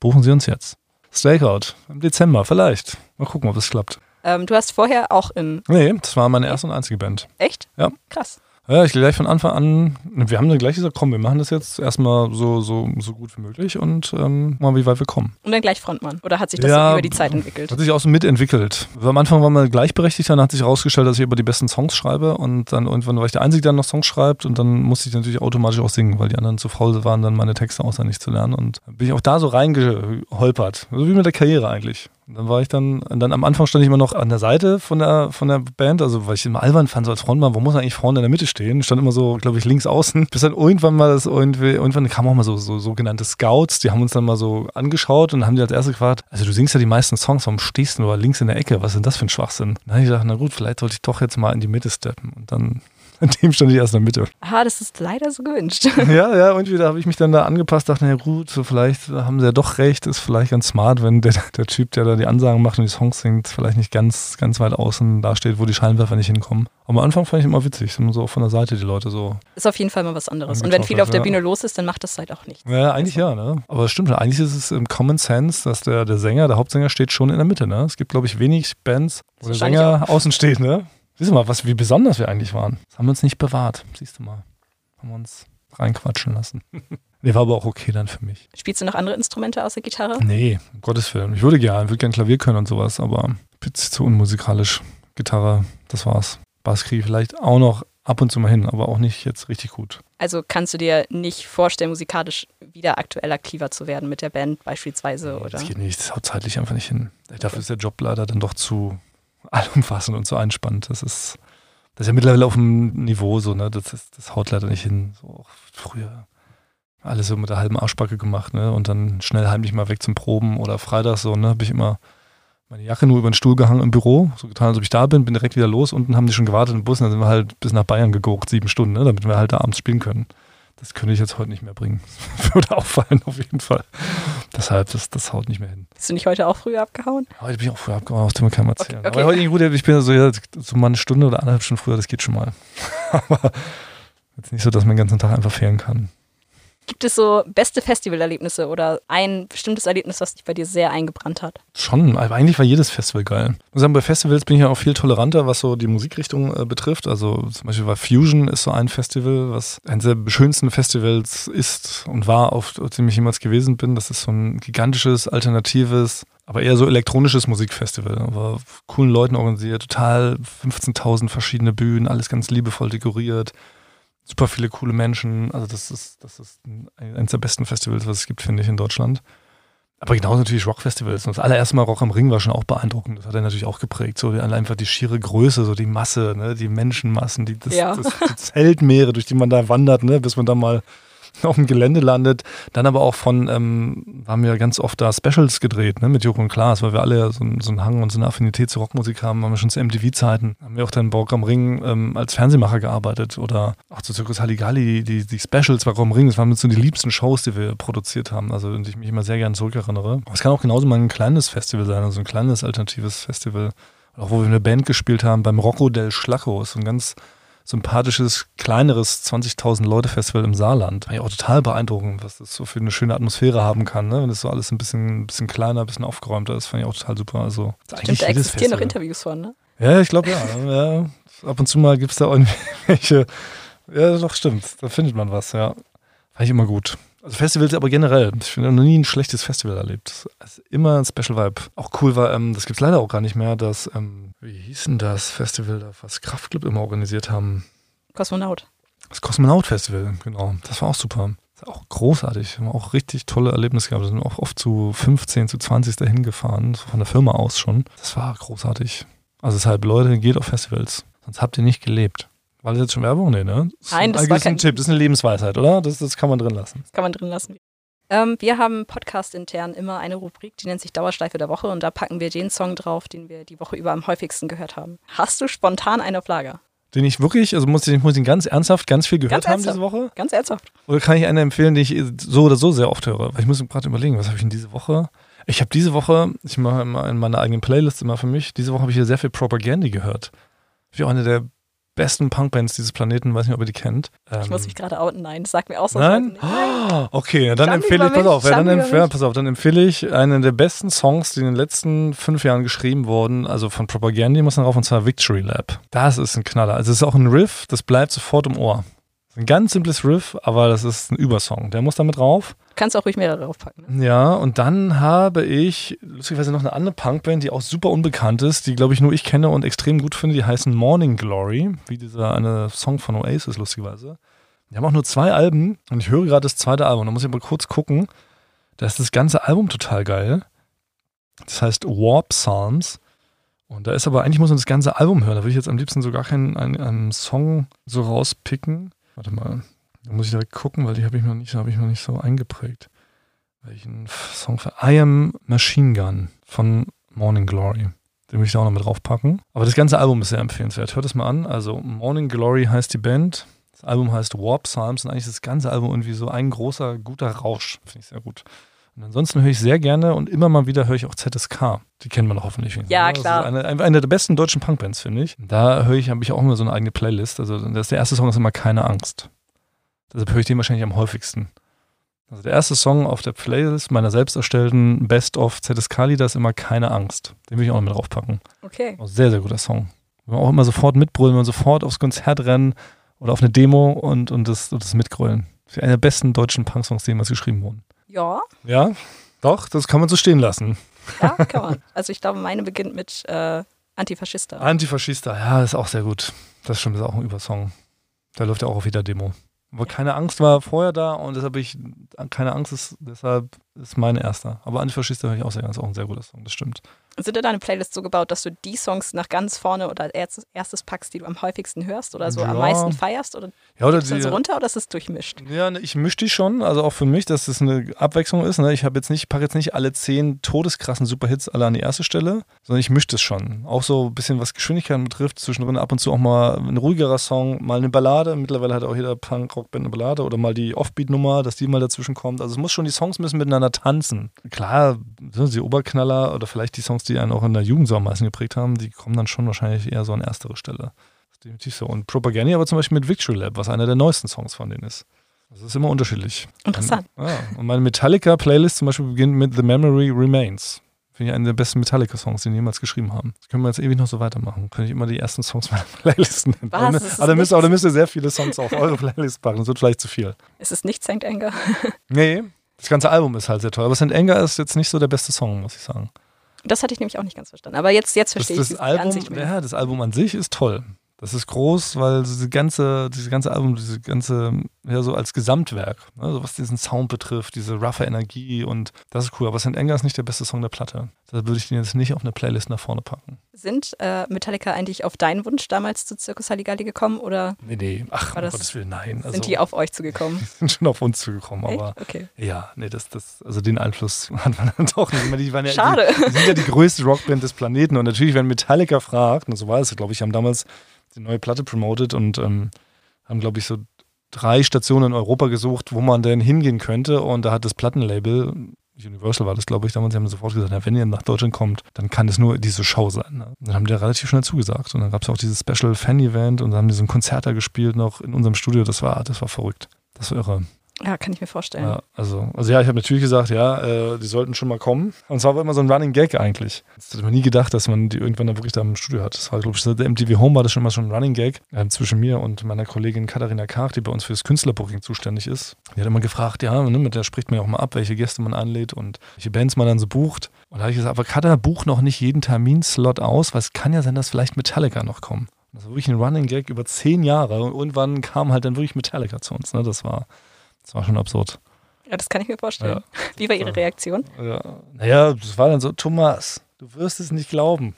buchen Sie uns jetzt. Stakeout im Dezember, vielleicht. Mal gucken, ob es klappt. Ähm, du hast vorher auch in, Nee, das war meine erste und einzige Band. echt? Ja. Krass. Ja, ich gleich von Anfang an, wir haben dann gleich gesagt, komm, wir machen das jetzt erstmal so, so, so gut wie möglich und ähm, mal wie weit wir kommen. Und dann gleich Frontmann. Oder hat sich das Ja, über die Zeit entwickelt? Hat sich auch so mitentwickelt. Am Anfang waren wir gleichberechtigt, dann hat sich herausgestellt, dass ich über die besten Songs schreibe und dann irgendwann war ich der Einzige, der noch Songs schreibt und dann musste ich natürlich automatisch auch singen, weil die anderen zu faul waren, dann meine Texte auswendig zu lernen und bin ich auch da so reingeholpert. So wie mit der Karriere eigentlich. Dann war ich dann, dann am Anfang stand ich immer noch an der Seite von der, von der Band, also weil ich immer albern fand, so als Frontmann, wo muss eigentlich vorne in der Mitte stehen? Stand immer so, glaube ich, links außen. Bis dann irgendwann mal das irgendwie, irgendwann kamen auch mal so, so sogenannte Scouts, die haben uns dann mal so angeschaut und haben die als erstes gefragt, also du singst ja die meisten Songs, warum stehst du nur links in der Ecke? Was ist denn das für ein Schwachsinn? Dann habe ich gedacht, na gut, vielleicht sollte ich doch jetzt mal in die Mitte steppen. Und dann, an dem stand ich erst in der Mitte. Aha, das ist leider so gewünscht. Ja, ja, irgendwie da habe ich mich dann da angepasst, dachte, na gut, so vielleicht haben sie ja doch recht, ist vielleicht ganz smart, wenn der, der Typ, der da die Ansagen macht und die Songs singt, vielleicht nicht ganz, ganz weit außen da steht, wo die Scheinwerfer nicht hinkommen. Aber am Anfang fand ich immer witzig, so auch von der Seite die Leute so. Ist auf jeden Fall mal was anderes. Und wenn viel auf der ja. Bühne los ist, dann macht das halt auch nichts. Ja, eigentlich ja, ne? Aber stimmt eigentlich ist es im Common Sense, dass der, der Sänger, der Hauptsänger steht schon in der Mitte, ne? Es gibt, glaube ich, wenig Bands, wo der Sänger außen steht, ne? Siehst du mal, was, wie besonders wir eigentlich waren. Das haben wir uns nicht bewahrt, siehst du mal. Haben wir uns reinquatschen lassen. nee, war aber auch okay dann für mich. Spielst du noch andere Instrumente außer Gitarre? Nee, um Gottes Willen. Ich würde gerne, würde gerne Klavier können und sowas, aber bin zu unmusikalisch. Gitarre, das war's. Bass kriege ich vielleicht auch noch ab und zu mal hin, aber auch nicht jetzt richtig gut. Also kannst du dir nicht vorstellen, musikalisch wieder aktuell aktiver zu werden mit der Band beispielsweise? Oder? Das geht nicht, das haut zeitlich einfach nicht hin. Dafür ist der Job leider dann doch zu allumfassend und zu einspannt. Das ist, das ist ja mittlerweile auf dem Niveau so, ne? Das, ist, das haut leider nicht hin. So früher alles so mit der halben Arschbacke gemacht, ne? Und dann schnell heimlich mal weg zum Proben oder freitags so, ne? Habe ich immer meine Jacke nur über den Stuhl gehangen im Büro, so getan, als ob ich da bin, bin direkt wieder los. Unten haben die schon gewartet im Bus und dann sind wir halt bis nach Bayern geguckt, sieben Stunden, ne? damit wir halt da abends spielen können. Das könnte ich jetzt heute nicht mehr bringen. Würde auffallen auf jeden Fall. Deshalb, das, das haut nicht mehr hin. Bist du nicht heute auch früher abgehauen? Heute bin ich auch früher abgehauen, das mir keinem erzählen. Okay, okay. Aber heute nicht gut, ich bin so, ja, so mal eine Stunde oder anderthalb Stunden früher, das geht schon mal. Aber jetzt nicht so, dass man den ganzen Tag einfach fehlen kann. Gibt es so beste Festivalerlebnisse oder ein bestimmtes Erlebnis, was dich bei dir sehr eingebrannt hat? Schon, aber eigentlich war jedes Festival geil. Ich sagen, bei Festivals bin ich ja auch viel toleranter, was so die Musikrichtung äh, betrifft. Also zum Beispiel war Fusion ist so ein Festival, was eines der schönsten Festivals ist und war, auf, dem ich jemals gewesen bin. Das ist so ein gigantisches, alternatives, aber eher so elektronisches Musikfestival. Aber coolen Leuten organisiert, total 15.000 verschiedene Bühnen, alles ganz liebevoll dekoriert. Super viele coole Menschen. Also das ist, das ist ein- eines der besten Festivals, was es gibt, finde ich, in Deutschland. Aber genauso natürlich Rockfestivals. Und das allererste Mal Rock am Ring war schon auch beeindruckend. Das hat er natürlich auch geprägt. So einfach die schiere Größe, so die Masse, ne? die Menschenmassen, die, das, Ja. das, die Zeltmeere, durch die man da wandert, ne? bis man da mal auf dem Gelände landet. Dann aber auch von, ähm, haben wir ganz oft da Specials gedreht, ne, mit Joko und Klaas, weil wir alle so, so einen Hang und so eine Affinität zur Rockmusik haben, haben wir schon zu MTV-Zeiten, haben wir auch dann bei Rock am Ring ähm, als Fernsehmacher gearbeitet oder auch zu Zirkus Halligalli, die, die Specials bei Rock am Ring, das waren mit so die liebsten Shows, die wir produziert haben, also die ich mich immer sehr gerne zurückerinnere. Aber es kann auch genauso mal ein kleines Festival sein, also ein kleines alternatives Festival. Auch wo wir eine Band gespielt haben beim Rocco del Schlacco, so ein ganz sympathisches, kleineres 20.000 Leute Festival im Saarland. War ja auch total beeindruckend, was das so für eine schöne Atmosphäre haben kann, ne? wenn das so alles ein bisschen, ein bisschen kleiner, ein bisschen aufgeräumter ist, fand ich auch total super. Also Stimmt, da existieren noch Festival. Interviews von, ne? Ja, ich glaube ja, ja. Ab und zu mal gibt es da irgendwelche. Ja, doch, stimmt. Da findet man was, ja. Fand ich immer gut. Also Festivals aber generell. Ich finde noch nie ein schlechtes Festival erlebt. Das ist immer ein Special Vibe. Auch cool war, ähm, das gibt es leider auch gar nicht mehr, das, ähm, wie hieß denn das Festival, was Kraftclub immer organisiert haben? Kosmonaut. Das Kosmonaut Festival, genau. Das war auch super. Das war auch großartig. Wir haben auch richtig tolle Erlebnisse gehabt. Wir sind auch oft zu 15, zu 20 dahin gefahren, so von der Firma aus schon. Das war großartig. Also deshalb, Leute, geht auf Festivals. Sonst habt ihr nicht gelebt. War das jetzt schon Werbung? Nee, ne? Das ist Nein, das war ist ein Tipp. Das ist eine Lebensweisheit, oder? Das, das kann man drin lassen. Das kann man drin lassen. Ähm, wir haben Podcast intern immer eine Rubrik, die nennt sich Dauerschleife der Woche und da packen wir den Song drauf, den wir die Woche über am häufigsten gehört haben. Hast du spontan einen auf Lager? Den ich wirklich, also muss ich, muss ihn ganz ernsthaft ganz viel gehört Ganz haben diese Woche. Ganz ernsthaft. Oder kann ich einen empfehlen, den ich so oder so sehr oft höre? Weil ich muss gerade überlegen, was habe ich denn diese Woche? Ich habe diese Woche, ich mache immer in meiner eigenen Playlist immer für mich, diese Woche habe ich hier sehr viel Propaganda gehört. Wie auch eine der besten Punkbands dieses Planeten, weiß nicht, ob ihr die kennt. Ich muss Ähm, mich gerade outen. Nein, das sagt mir auch so Nein? Ah, Okay, dann Schande empfehle ich, pass auf, ja, dann empfehle, mich. pass auf, dann empfehle ich einen der besten Songs, die in den letzten fünf Jahren geschrieben wurden, also von Propaganda muss man drauf, und zwar Victory Lab. Das ist ein Knaller. Also es ist auch ein Riff, das bleibt sofort im Ohr. Ein ganz simples Riff, aber das ist ein Übersong. Der muss damit drauf. Kannst auch ruhig mehrere draufpacken. Ne? Ja, und dann habe ich lustigerweise noch eine andere Punkband, die auch super unbekannt ist, die glaube ich nur ich kenne und extrem gut finde. Die heißen Morning Glory, wie dieser eine Song von Oasis lustigerweise. Die haben auch nur zwei Alben und ich höre gerade das zweite Album. Da muss ich aber kurz gucken. Da ist das ganze Album total geil. Das heißt Warp Psalms. Und da ist aber eigentlich muss man das ganze Album hören. Da würde ich jetzt am liebsten so gar keinen einen, einen Song so rauspicken. Warte mal. Da muss ich direkt gucken, weil die habe ich noch nicht, ich noch nicht so eingeprägt. Welchen Song für I Am Machine Gun von Morning Glory. Den will ich auch noch mit draufpacken. Aber das ganze Album ist sehr empfehlenswert. Hört es mal an. Also Morning Glory heißt die Band. Das Album heißt Warp Psalms und eigentlich ist das ganze Album irgendwie so ein großer, guter Rausch. Finde ich sehr gut. Und ansonsten höre ich sehr gerne und immer mal wieder höre ich auch ZSK. Die kennen wir noch hoffentlich. Ja, klar. Eine, eine der besten deutschen Punkbands, finde ich. Da höre ich, habe ich auch immer so eine eigene Playlist. Also das, der erste Song ist immer Keine Angst. Deshalb höre ich den wahrscheinlich am häufigsten. Also der erste Song auf der Playlist meiner selbst erstellten Best of ZSK-Lieder ist immer Keine Angst. Den will ich auch noch mit draufpacken. Okay. Auch sehr, sehr guter Song. Wir auch immer sofort mitbrüllen, wir sofort aufs Konzert rennen oder auf eine Demo und, und, das, und das mitgrölen. Einer der besten deutschen Punksongs, die jemals geschrieben wurden. Ja, Ja, doch, das kann man so stehen lassen. ja, kann man. Also ich glaube, meine beginnt mit äh, Antifaschista. Antifaschista, ja, ist auch sehr gut. Das stimmt, ist auch ein Übersong. Da läuft ja auch auf jeder Demo. Aber keine Angst war vorher da und deshalb ich, keine Angst ist, deshalb ist mein erster. Aber Antifaschista höre ich auch sehr, ist auch ein sehr guter Song, das stimmt. Sind denn deine Playlist so gebaut, dass du die Songs nach ganz vorne oder erstes, erstes packst, die du am häufigsten hörst oder so am Ja. meisten feierst? Oder Ja, oder das so runter oder ist es durchmischt? Ja, ne, ich mische die schon, also auch für mich, dass das eine Abwechslung ist. Ne? Ich habe jetzt nicht, packe jetzt nicht alle zehn todeskrassen Superhits alle an die erste Stelle, sondern ich mische das schon. Auch so ein bisschen, was Geschwindigkeit betrifft, zwischendrin ab und zu auch mal ein ruhigerer Song, mal eine Ballade. Mittlerweile hat auch jeder Punk-Rock-Band eine Ballade oder mal die Offbeat-Nummer, dass die mal dazwischen kommt. Also es muss schon, die Songs müssen miteinander tanzen. Klar, so die Oberknaller oder vielleicht die Songs, die einen auch in der Jugend so am meisten geprägt haben, die kommen dann schon wahrscheinlich eher so an erstere Stelle. Das ist definitiv so. Und Propaganda aber zum Beispiel mit Victory Lab, was einer der neuesten Songs von denen ist. Das ist immer unterschiedlich. Interessant. Und, ja, und meine Metallica-Playlist zum Beispiel beginnt mit The Memory Remains. Finde ich einen der besten Metallica-Songs, die die jemals geschrieben haben. Das können wir jetzt ewig noch so weitermachen. Könnte ich immer die ersten Songs meiner Playlist nennen. Was? Aber, aber, dann müsst, aber dann müsst ihr sehr viele Songs auf eure Playlist packen. Das wird vielleicht zu viel. Ist es nicht St. Anger? Nee, das ganze Album ist halt sehr toll. Aber St. Anger ist jetzt nicht so der beste Song, muss ich sagen. Das hatte ich nämlich auch nicht ganz verstanden. Aber jetzt, jetzt Das, verstehe das ich die Album, Ansicht ja, das Album an sich ist toll. Das ist groß, weil diese ganze, diese ganze Album, diese ganze ja, so als Gesamtwerk, ne? so was diesen Sound betrifft, diese roughe Energie und das ist cool. Aber St. Anger ist nicht der beste Song der Platte. Da würde ich den jetzt nicht auf eine Playlist nach vorne packen. Sind äh, Metallica eigentlich auf deinen Wunsch damals zu Circus Halligalli gekommen oder? Nee, nee, ach, War um das- Gottes Willen, nein. Also, Sind die auf euch zugekommen? die sind schon auf uns zugekommen, Echt? aber Okay. ja, nee, das, das, also den Einfluss hat man dann doch nicht. Die, waren ja, Schade. Die, die sind ja die größte Rockband des Planeten und natürlich, wenn Metallica fragt, und so war es, glaube ich, haben damals die neue Platte promoted und ähm, haben, glaube ich, so drei Stationen in Europa gesucht, wo man denn hingehen könnte und da hat das Plattenlabel Universal war das, glaube ich, damals, die haben sofort gesagt, ja, wenn ihr nach Deutschland kommt, dann kann es nur diese Show sein. Ne? Dann haben die relativ schnell zugesagt. Und dann gab es auch dieses Special Fan-Event und dann haben die so ein Konzert da gespielt noch in unserem Studio. Das war, das war verrückt. Das war irre. Ja, kann ich mir vorstellen. Ja, also, also ja, ich habe natürlich gesagt, ja, äh, die sollten schon mal kommen. Und es war immer so ein Running Gag eigentlich. Das hätte man nie gedacht, dass man die irgendwann dann wirklich da im Studio hat. Das war, glaube ich, seit der MTV Home war das schon immer so ein Running Gag äh, zwischen mir und meiner Kollegin Katharina Kach, die bei uns für das Künstlerbooking zuständig ist. Die hat immer gefragt, ja, ne, mit der spricht man ja auch mal ab, welche Gäste man einlädt und welche Bands man dann so bucht. Und da habe ich gesagt, aber Katha, buch noch nicht jeden Terminslot aus, weil es kann ja sein, dass vielleicht Metallica noch kommen. Das war wirklich ein Running Gag über zehn Jahre und irgendwann kam halt dann wirklich Metallica zu uns. Ne? Das war das war schon absurd. Ja, das kann ich mir vorstellen. Ja. Wie war Ihre Reaktion? Ja. Naja, das war dann so, Thomas, du wirst es nicht glauben.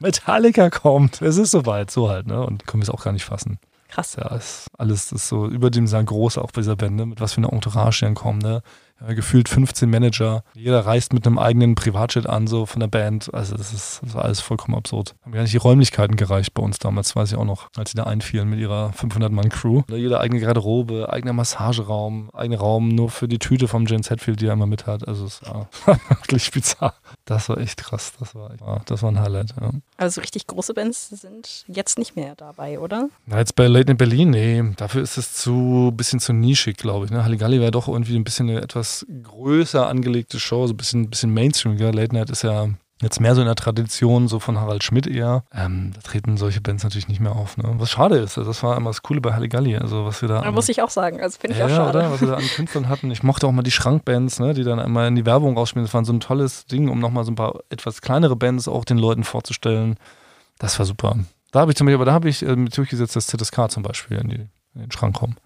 Metallica kommt, es ist soweit, so halt, ne? Und können wir es auch gar nicht fassen. Krass. Ja, ist, alles ist so überdimensional groß auch bei dieser Band, ne? Mit was für einer Entourage die dann kommen, ne? Ja, gefühlt 15 Manager. Jeder reist mit einem eigenen Privatjet an, so von der Band. Also, das ist, das war alles vollkommen absurd. Haben gar nicht die Räumlichkeiten gereicht bei uns damals, weiß ich auch noch, als sie da einfielen mit ihrer 500-Mann-Crew. Ne, Jeder eigene Garderobe, eigener Massageraum, eigener Raum nur für die Tüte vom James Hetfield, die er immer mit hat. Also, es war wirklich bizarr. Das war echt krass. Das war, echt, ja, das war ein Highlight, ja. Also richtig große Bands sind jetzt nicht mehr dabei, oder? Na, jetzt bei Late in Berlin, nee, dafür ist es zu bisschen zu nischig, glaube ich. Ne? Halligalli wäre doch irgendwie ein bisschen eine etwas größer angelegte Show, so ein bisschen, bisschen mainstreamiger. Late Night ist ja jetzt mehr so in der Tradition so von Harald Schmidt eher. Ähm, da treten solche Bands natürlich nicht mehr auf. Ne? Was schade ist, das war immer das Coole bei Halligalli, also was wir da Da an- muss ich auch sagen. Also finde ich ja, auch schade. Oder? Was wir da an Künstlern hatten. Ich mochte auch mal die Schrankbands, ne, die dann einmal in die Werbung rausspielen. Das war so ein tolles Ding, um nochmal so ein paar etwas kleinere Bands auch den Leuten vorzustellen. Das war super. Da habe ich zum Beispiel, aber da habe ich äh, mit durchgesetzt, dass ZSK zum Beispiel in, die, in den Schrank kommen.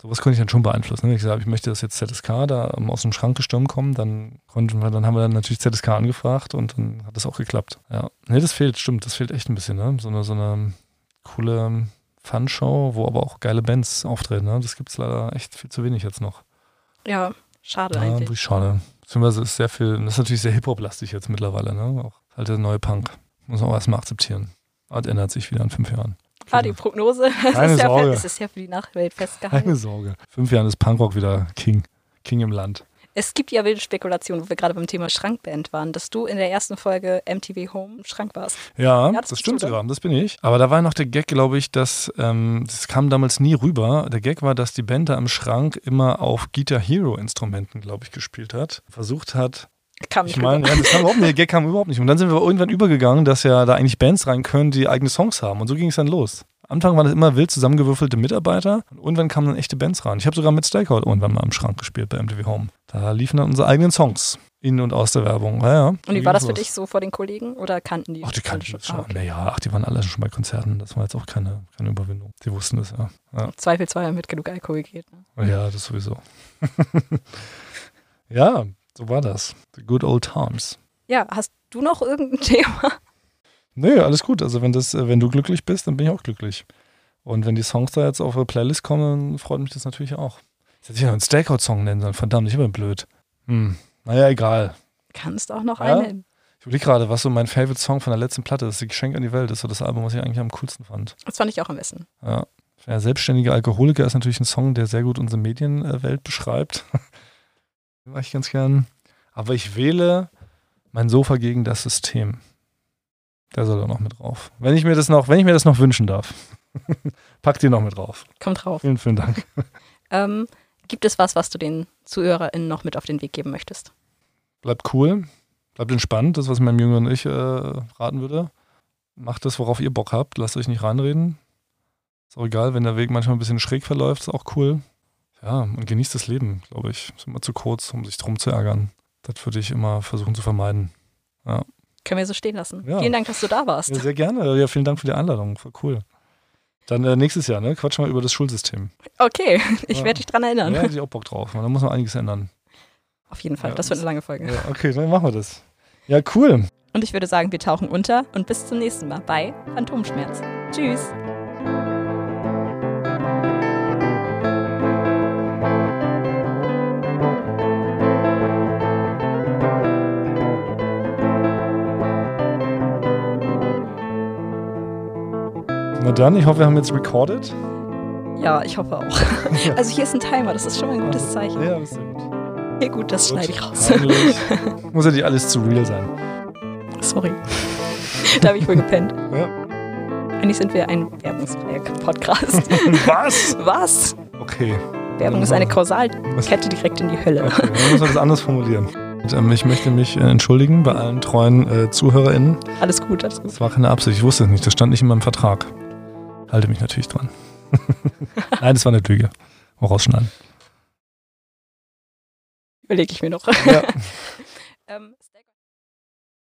Sowas konnte ich dann schon beeinflussen. Ne? Wenn ich gesagt habe, ich möchte, dass jetzt ZSK da ähm, aus dem Schrank gestürmt kommen, dann konnten wir, dann haben wir dann natürlich ZSK angefragt und dann hat das auch geklappt. Ja. Nee, das fehlt, stimmt, das fehlt echt ein bisschen, ne? So eine, so eine coole Fun-Show, wo aber auch geile Bands auftreten. Ne? Das gibt es leider echt viel zu wenig jetzt noch. Ja, schade Ja, eigentlich. schade. Beziehungsweise ist sehr viel, das ist natürlich sehr Hip-Hop-lastig jetzt mittlerweile, ne? Auch halt der neue Punk. Muss man auch erstmal akzeptieren. Das ändert sich wieder in fünf Jahren. Ah, die Prognose. Es Keine ist, ja, Sorge. es ist ja für die Nachwelt festgehalten. Keine Sorge. Fünf Jahren ist Punkrock wieder King. King im Land. Es gibt ja wilde Spekulationen, wo wir gerade beim Thema Schrankband waren, dass du in der ersten Folge MTV Home im Schrank warst. Ja, Ja, das das, stimmt sogar, das bin ich. Aber da war noch der Gag, glaube ich, dass, ähm, das kam damals nie rüber. Der Gag war, dass die Band da im Schrank immer auf Guitar Hero Instrumenten, glaube ich, gespielt hat. Versucht hat, Kam ich nicht meine, rüber. ja, das kam überhaupt nicht, der Gag kam überhaupt nicht. Und dann sind wir irgendwann übergegangen, dass ja da eigentlich Bands rein können, die eigene Songs haben. Und so ging es dann los. Am Anfang waren das immer wild zusammengewürfelte Mitarbeiter und irgendwann kamen dann echte Bands rein. Ich habe sogar mit Stakeout irgendwann mal im Schrank gespielt bei MTV Home. Da liefen dann unsere eigenen Songs in und aus der Werbung. Ja, ja, Und wie war das für dich so vor den Kollegen oder kannten die? Ach, die kannten das schon. Ah, okay. Naja, ach, die waren alle schon bei Konzerten. Das war jetzt auch keine, keine Überwindung. Die wussten das, ja. Ja, Zweifelsfall mit genug Alkohol geht. Ne? ja das sowieso. ja, so war das. The good old times. Ja, hast du noch irgendein Thema? Nee, alles gut. Also wenn das, äh, wenn du glücklich bist, dann bin ich auch glücklich. Und wenn die Songs da jetzt auf eine Playlist kommen, freut mich das natürlich auch. Ich hätte ja einen Stakeout-Song nennen sollen. Verdammt, ich bin blöd. Hm. Naja, egal. Kannst auch noch Ja? einen. Ich überlege gerade, was so mein Favorite-Song von der letzten Platte ist. Die Geschenk an die Welt. Das ist so das Album, was ich eigentlich am coolsten fand. Das fand ich auch am besten. Ja. Der selbstständige Alkoholiker ist natürlich ein Song, der sehr gut unsere Medienwelt beschreibt. Den mag ich ganz gern. Aber ich wähle mein Sofa gegen das System. Der soll da noch mit drauf. Wenn ich mir das noch, wenn ich mir das noch wünschen darf. Pack die noch mit drauf. Kommt drauf. Vielen, vielen Dank. Ähm, gibt es was, was du den ZuhörerInnen noch mit auf den Weg geben möchtest? Bleibt cool. Bleibt entspannt. Das, was ich meinem jüngeren Ich äh, raten würde. Macht das, worauf ihr Bock habt. Lasst euch nicht reinreden. Ist auch egal, wenn der Weg manchmal ein bisschen schräg verläuft. Ist auch cool. Ja, und genießt das Leben, glaube ich. Ist immer zu kurz, um sich drum zu ärgern. Das würde ich immer versuchen zu vermeiden. Können wir so stehen lassen. Ja. Vielen Dank, dass du da warst. Ja, sehr gerne. Ja, vielen Dank für die Einladung. War cool. Dann äh, nächstes Jahr, ne? Quatsch mal über das Schulsystem. Okay, ich Ja. werde dich dran erinnern. Ja, hätte ich auch Bock drauf. Da muss noch einiges ändern. Auf jeden Fall, Ja, das wird eine lange Folge. Ja, okay, dann machen wir das. Ja, cool. Und ich würde sagen, wir tauchen unter und bis zum nächsten Mal bei Phantomschmerz. Tschüss. Na dann, ich hoffe, wir haben jetzt recorded. Ja, ich hoffe auch. Also hier ist ein Timer, das ist schon mal ein gutes Zeichen. Ja, das ist gut. Okay, gut, das schneide ich raus. Muss ja nicht alles zu real sein. Sorry. da habe ich wohl gepennt. Ja. Eigentlich sind wir ein Werbungswerk-Podcast. Was? Was? Okay. Werbung ist eine Kausalkette direkt in die Hölle. okay. Dann muss man das anders formulieren. Und, ähm, ich möchte mich äh, entschuldigen bei allen treuen äh, ZuhörerInnen. Alles gut, alles gut. Das war keine Absicht. Ich wusste es nicht. Das stand nicht in meinem Vertrag. Halte mich natürlich dran. Nein, das war eine Lüge. Auch rausschneiden. Überlege ich mir noch. Ja. ähm,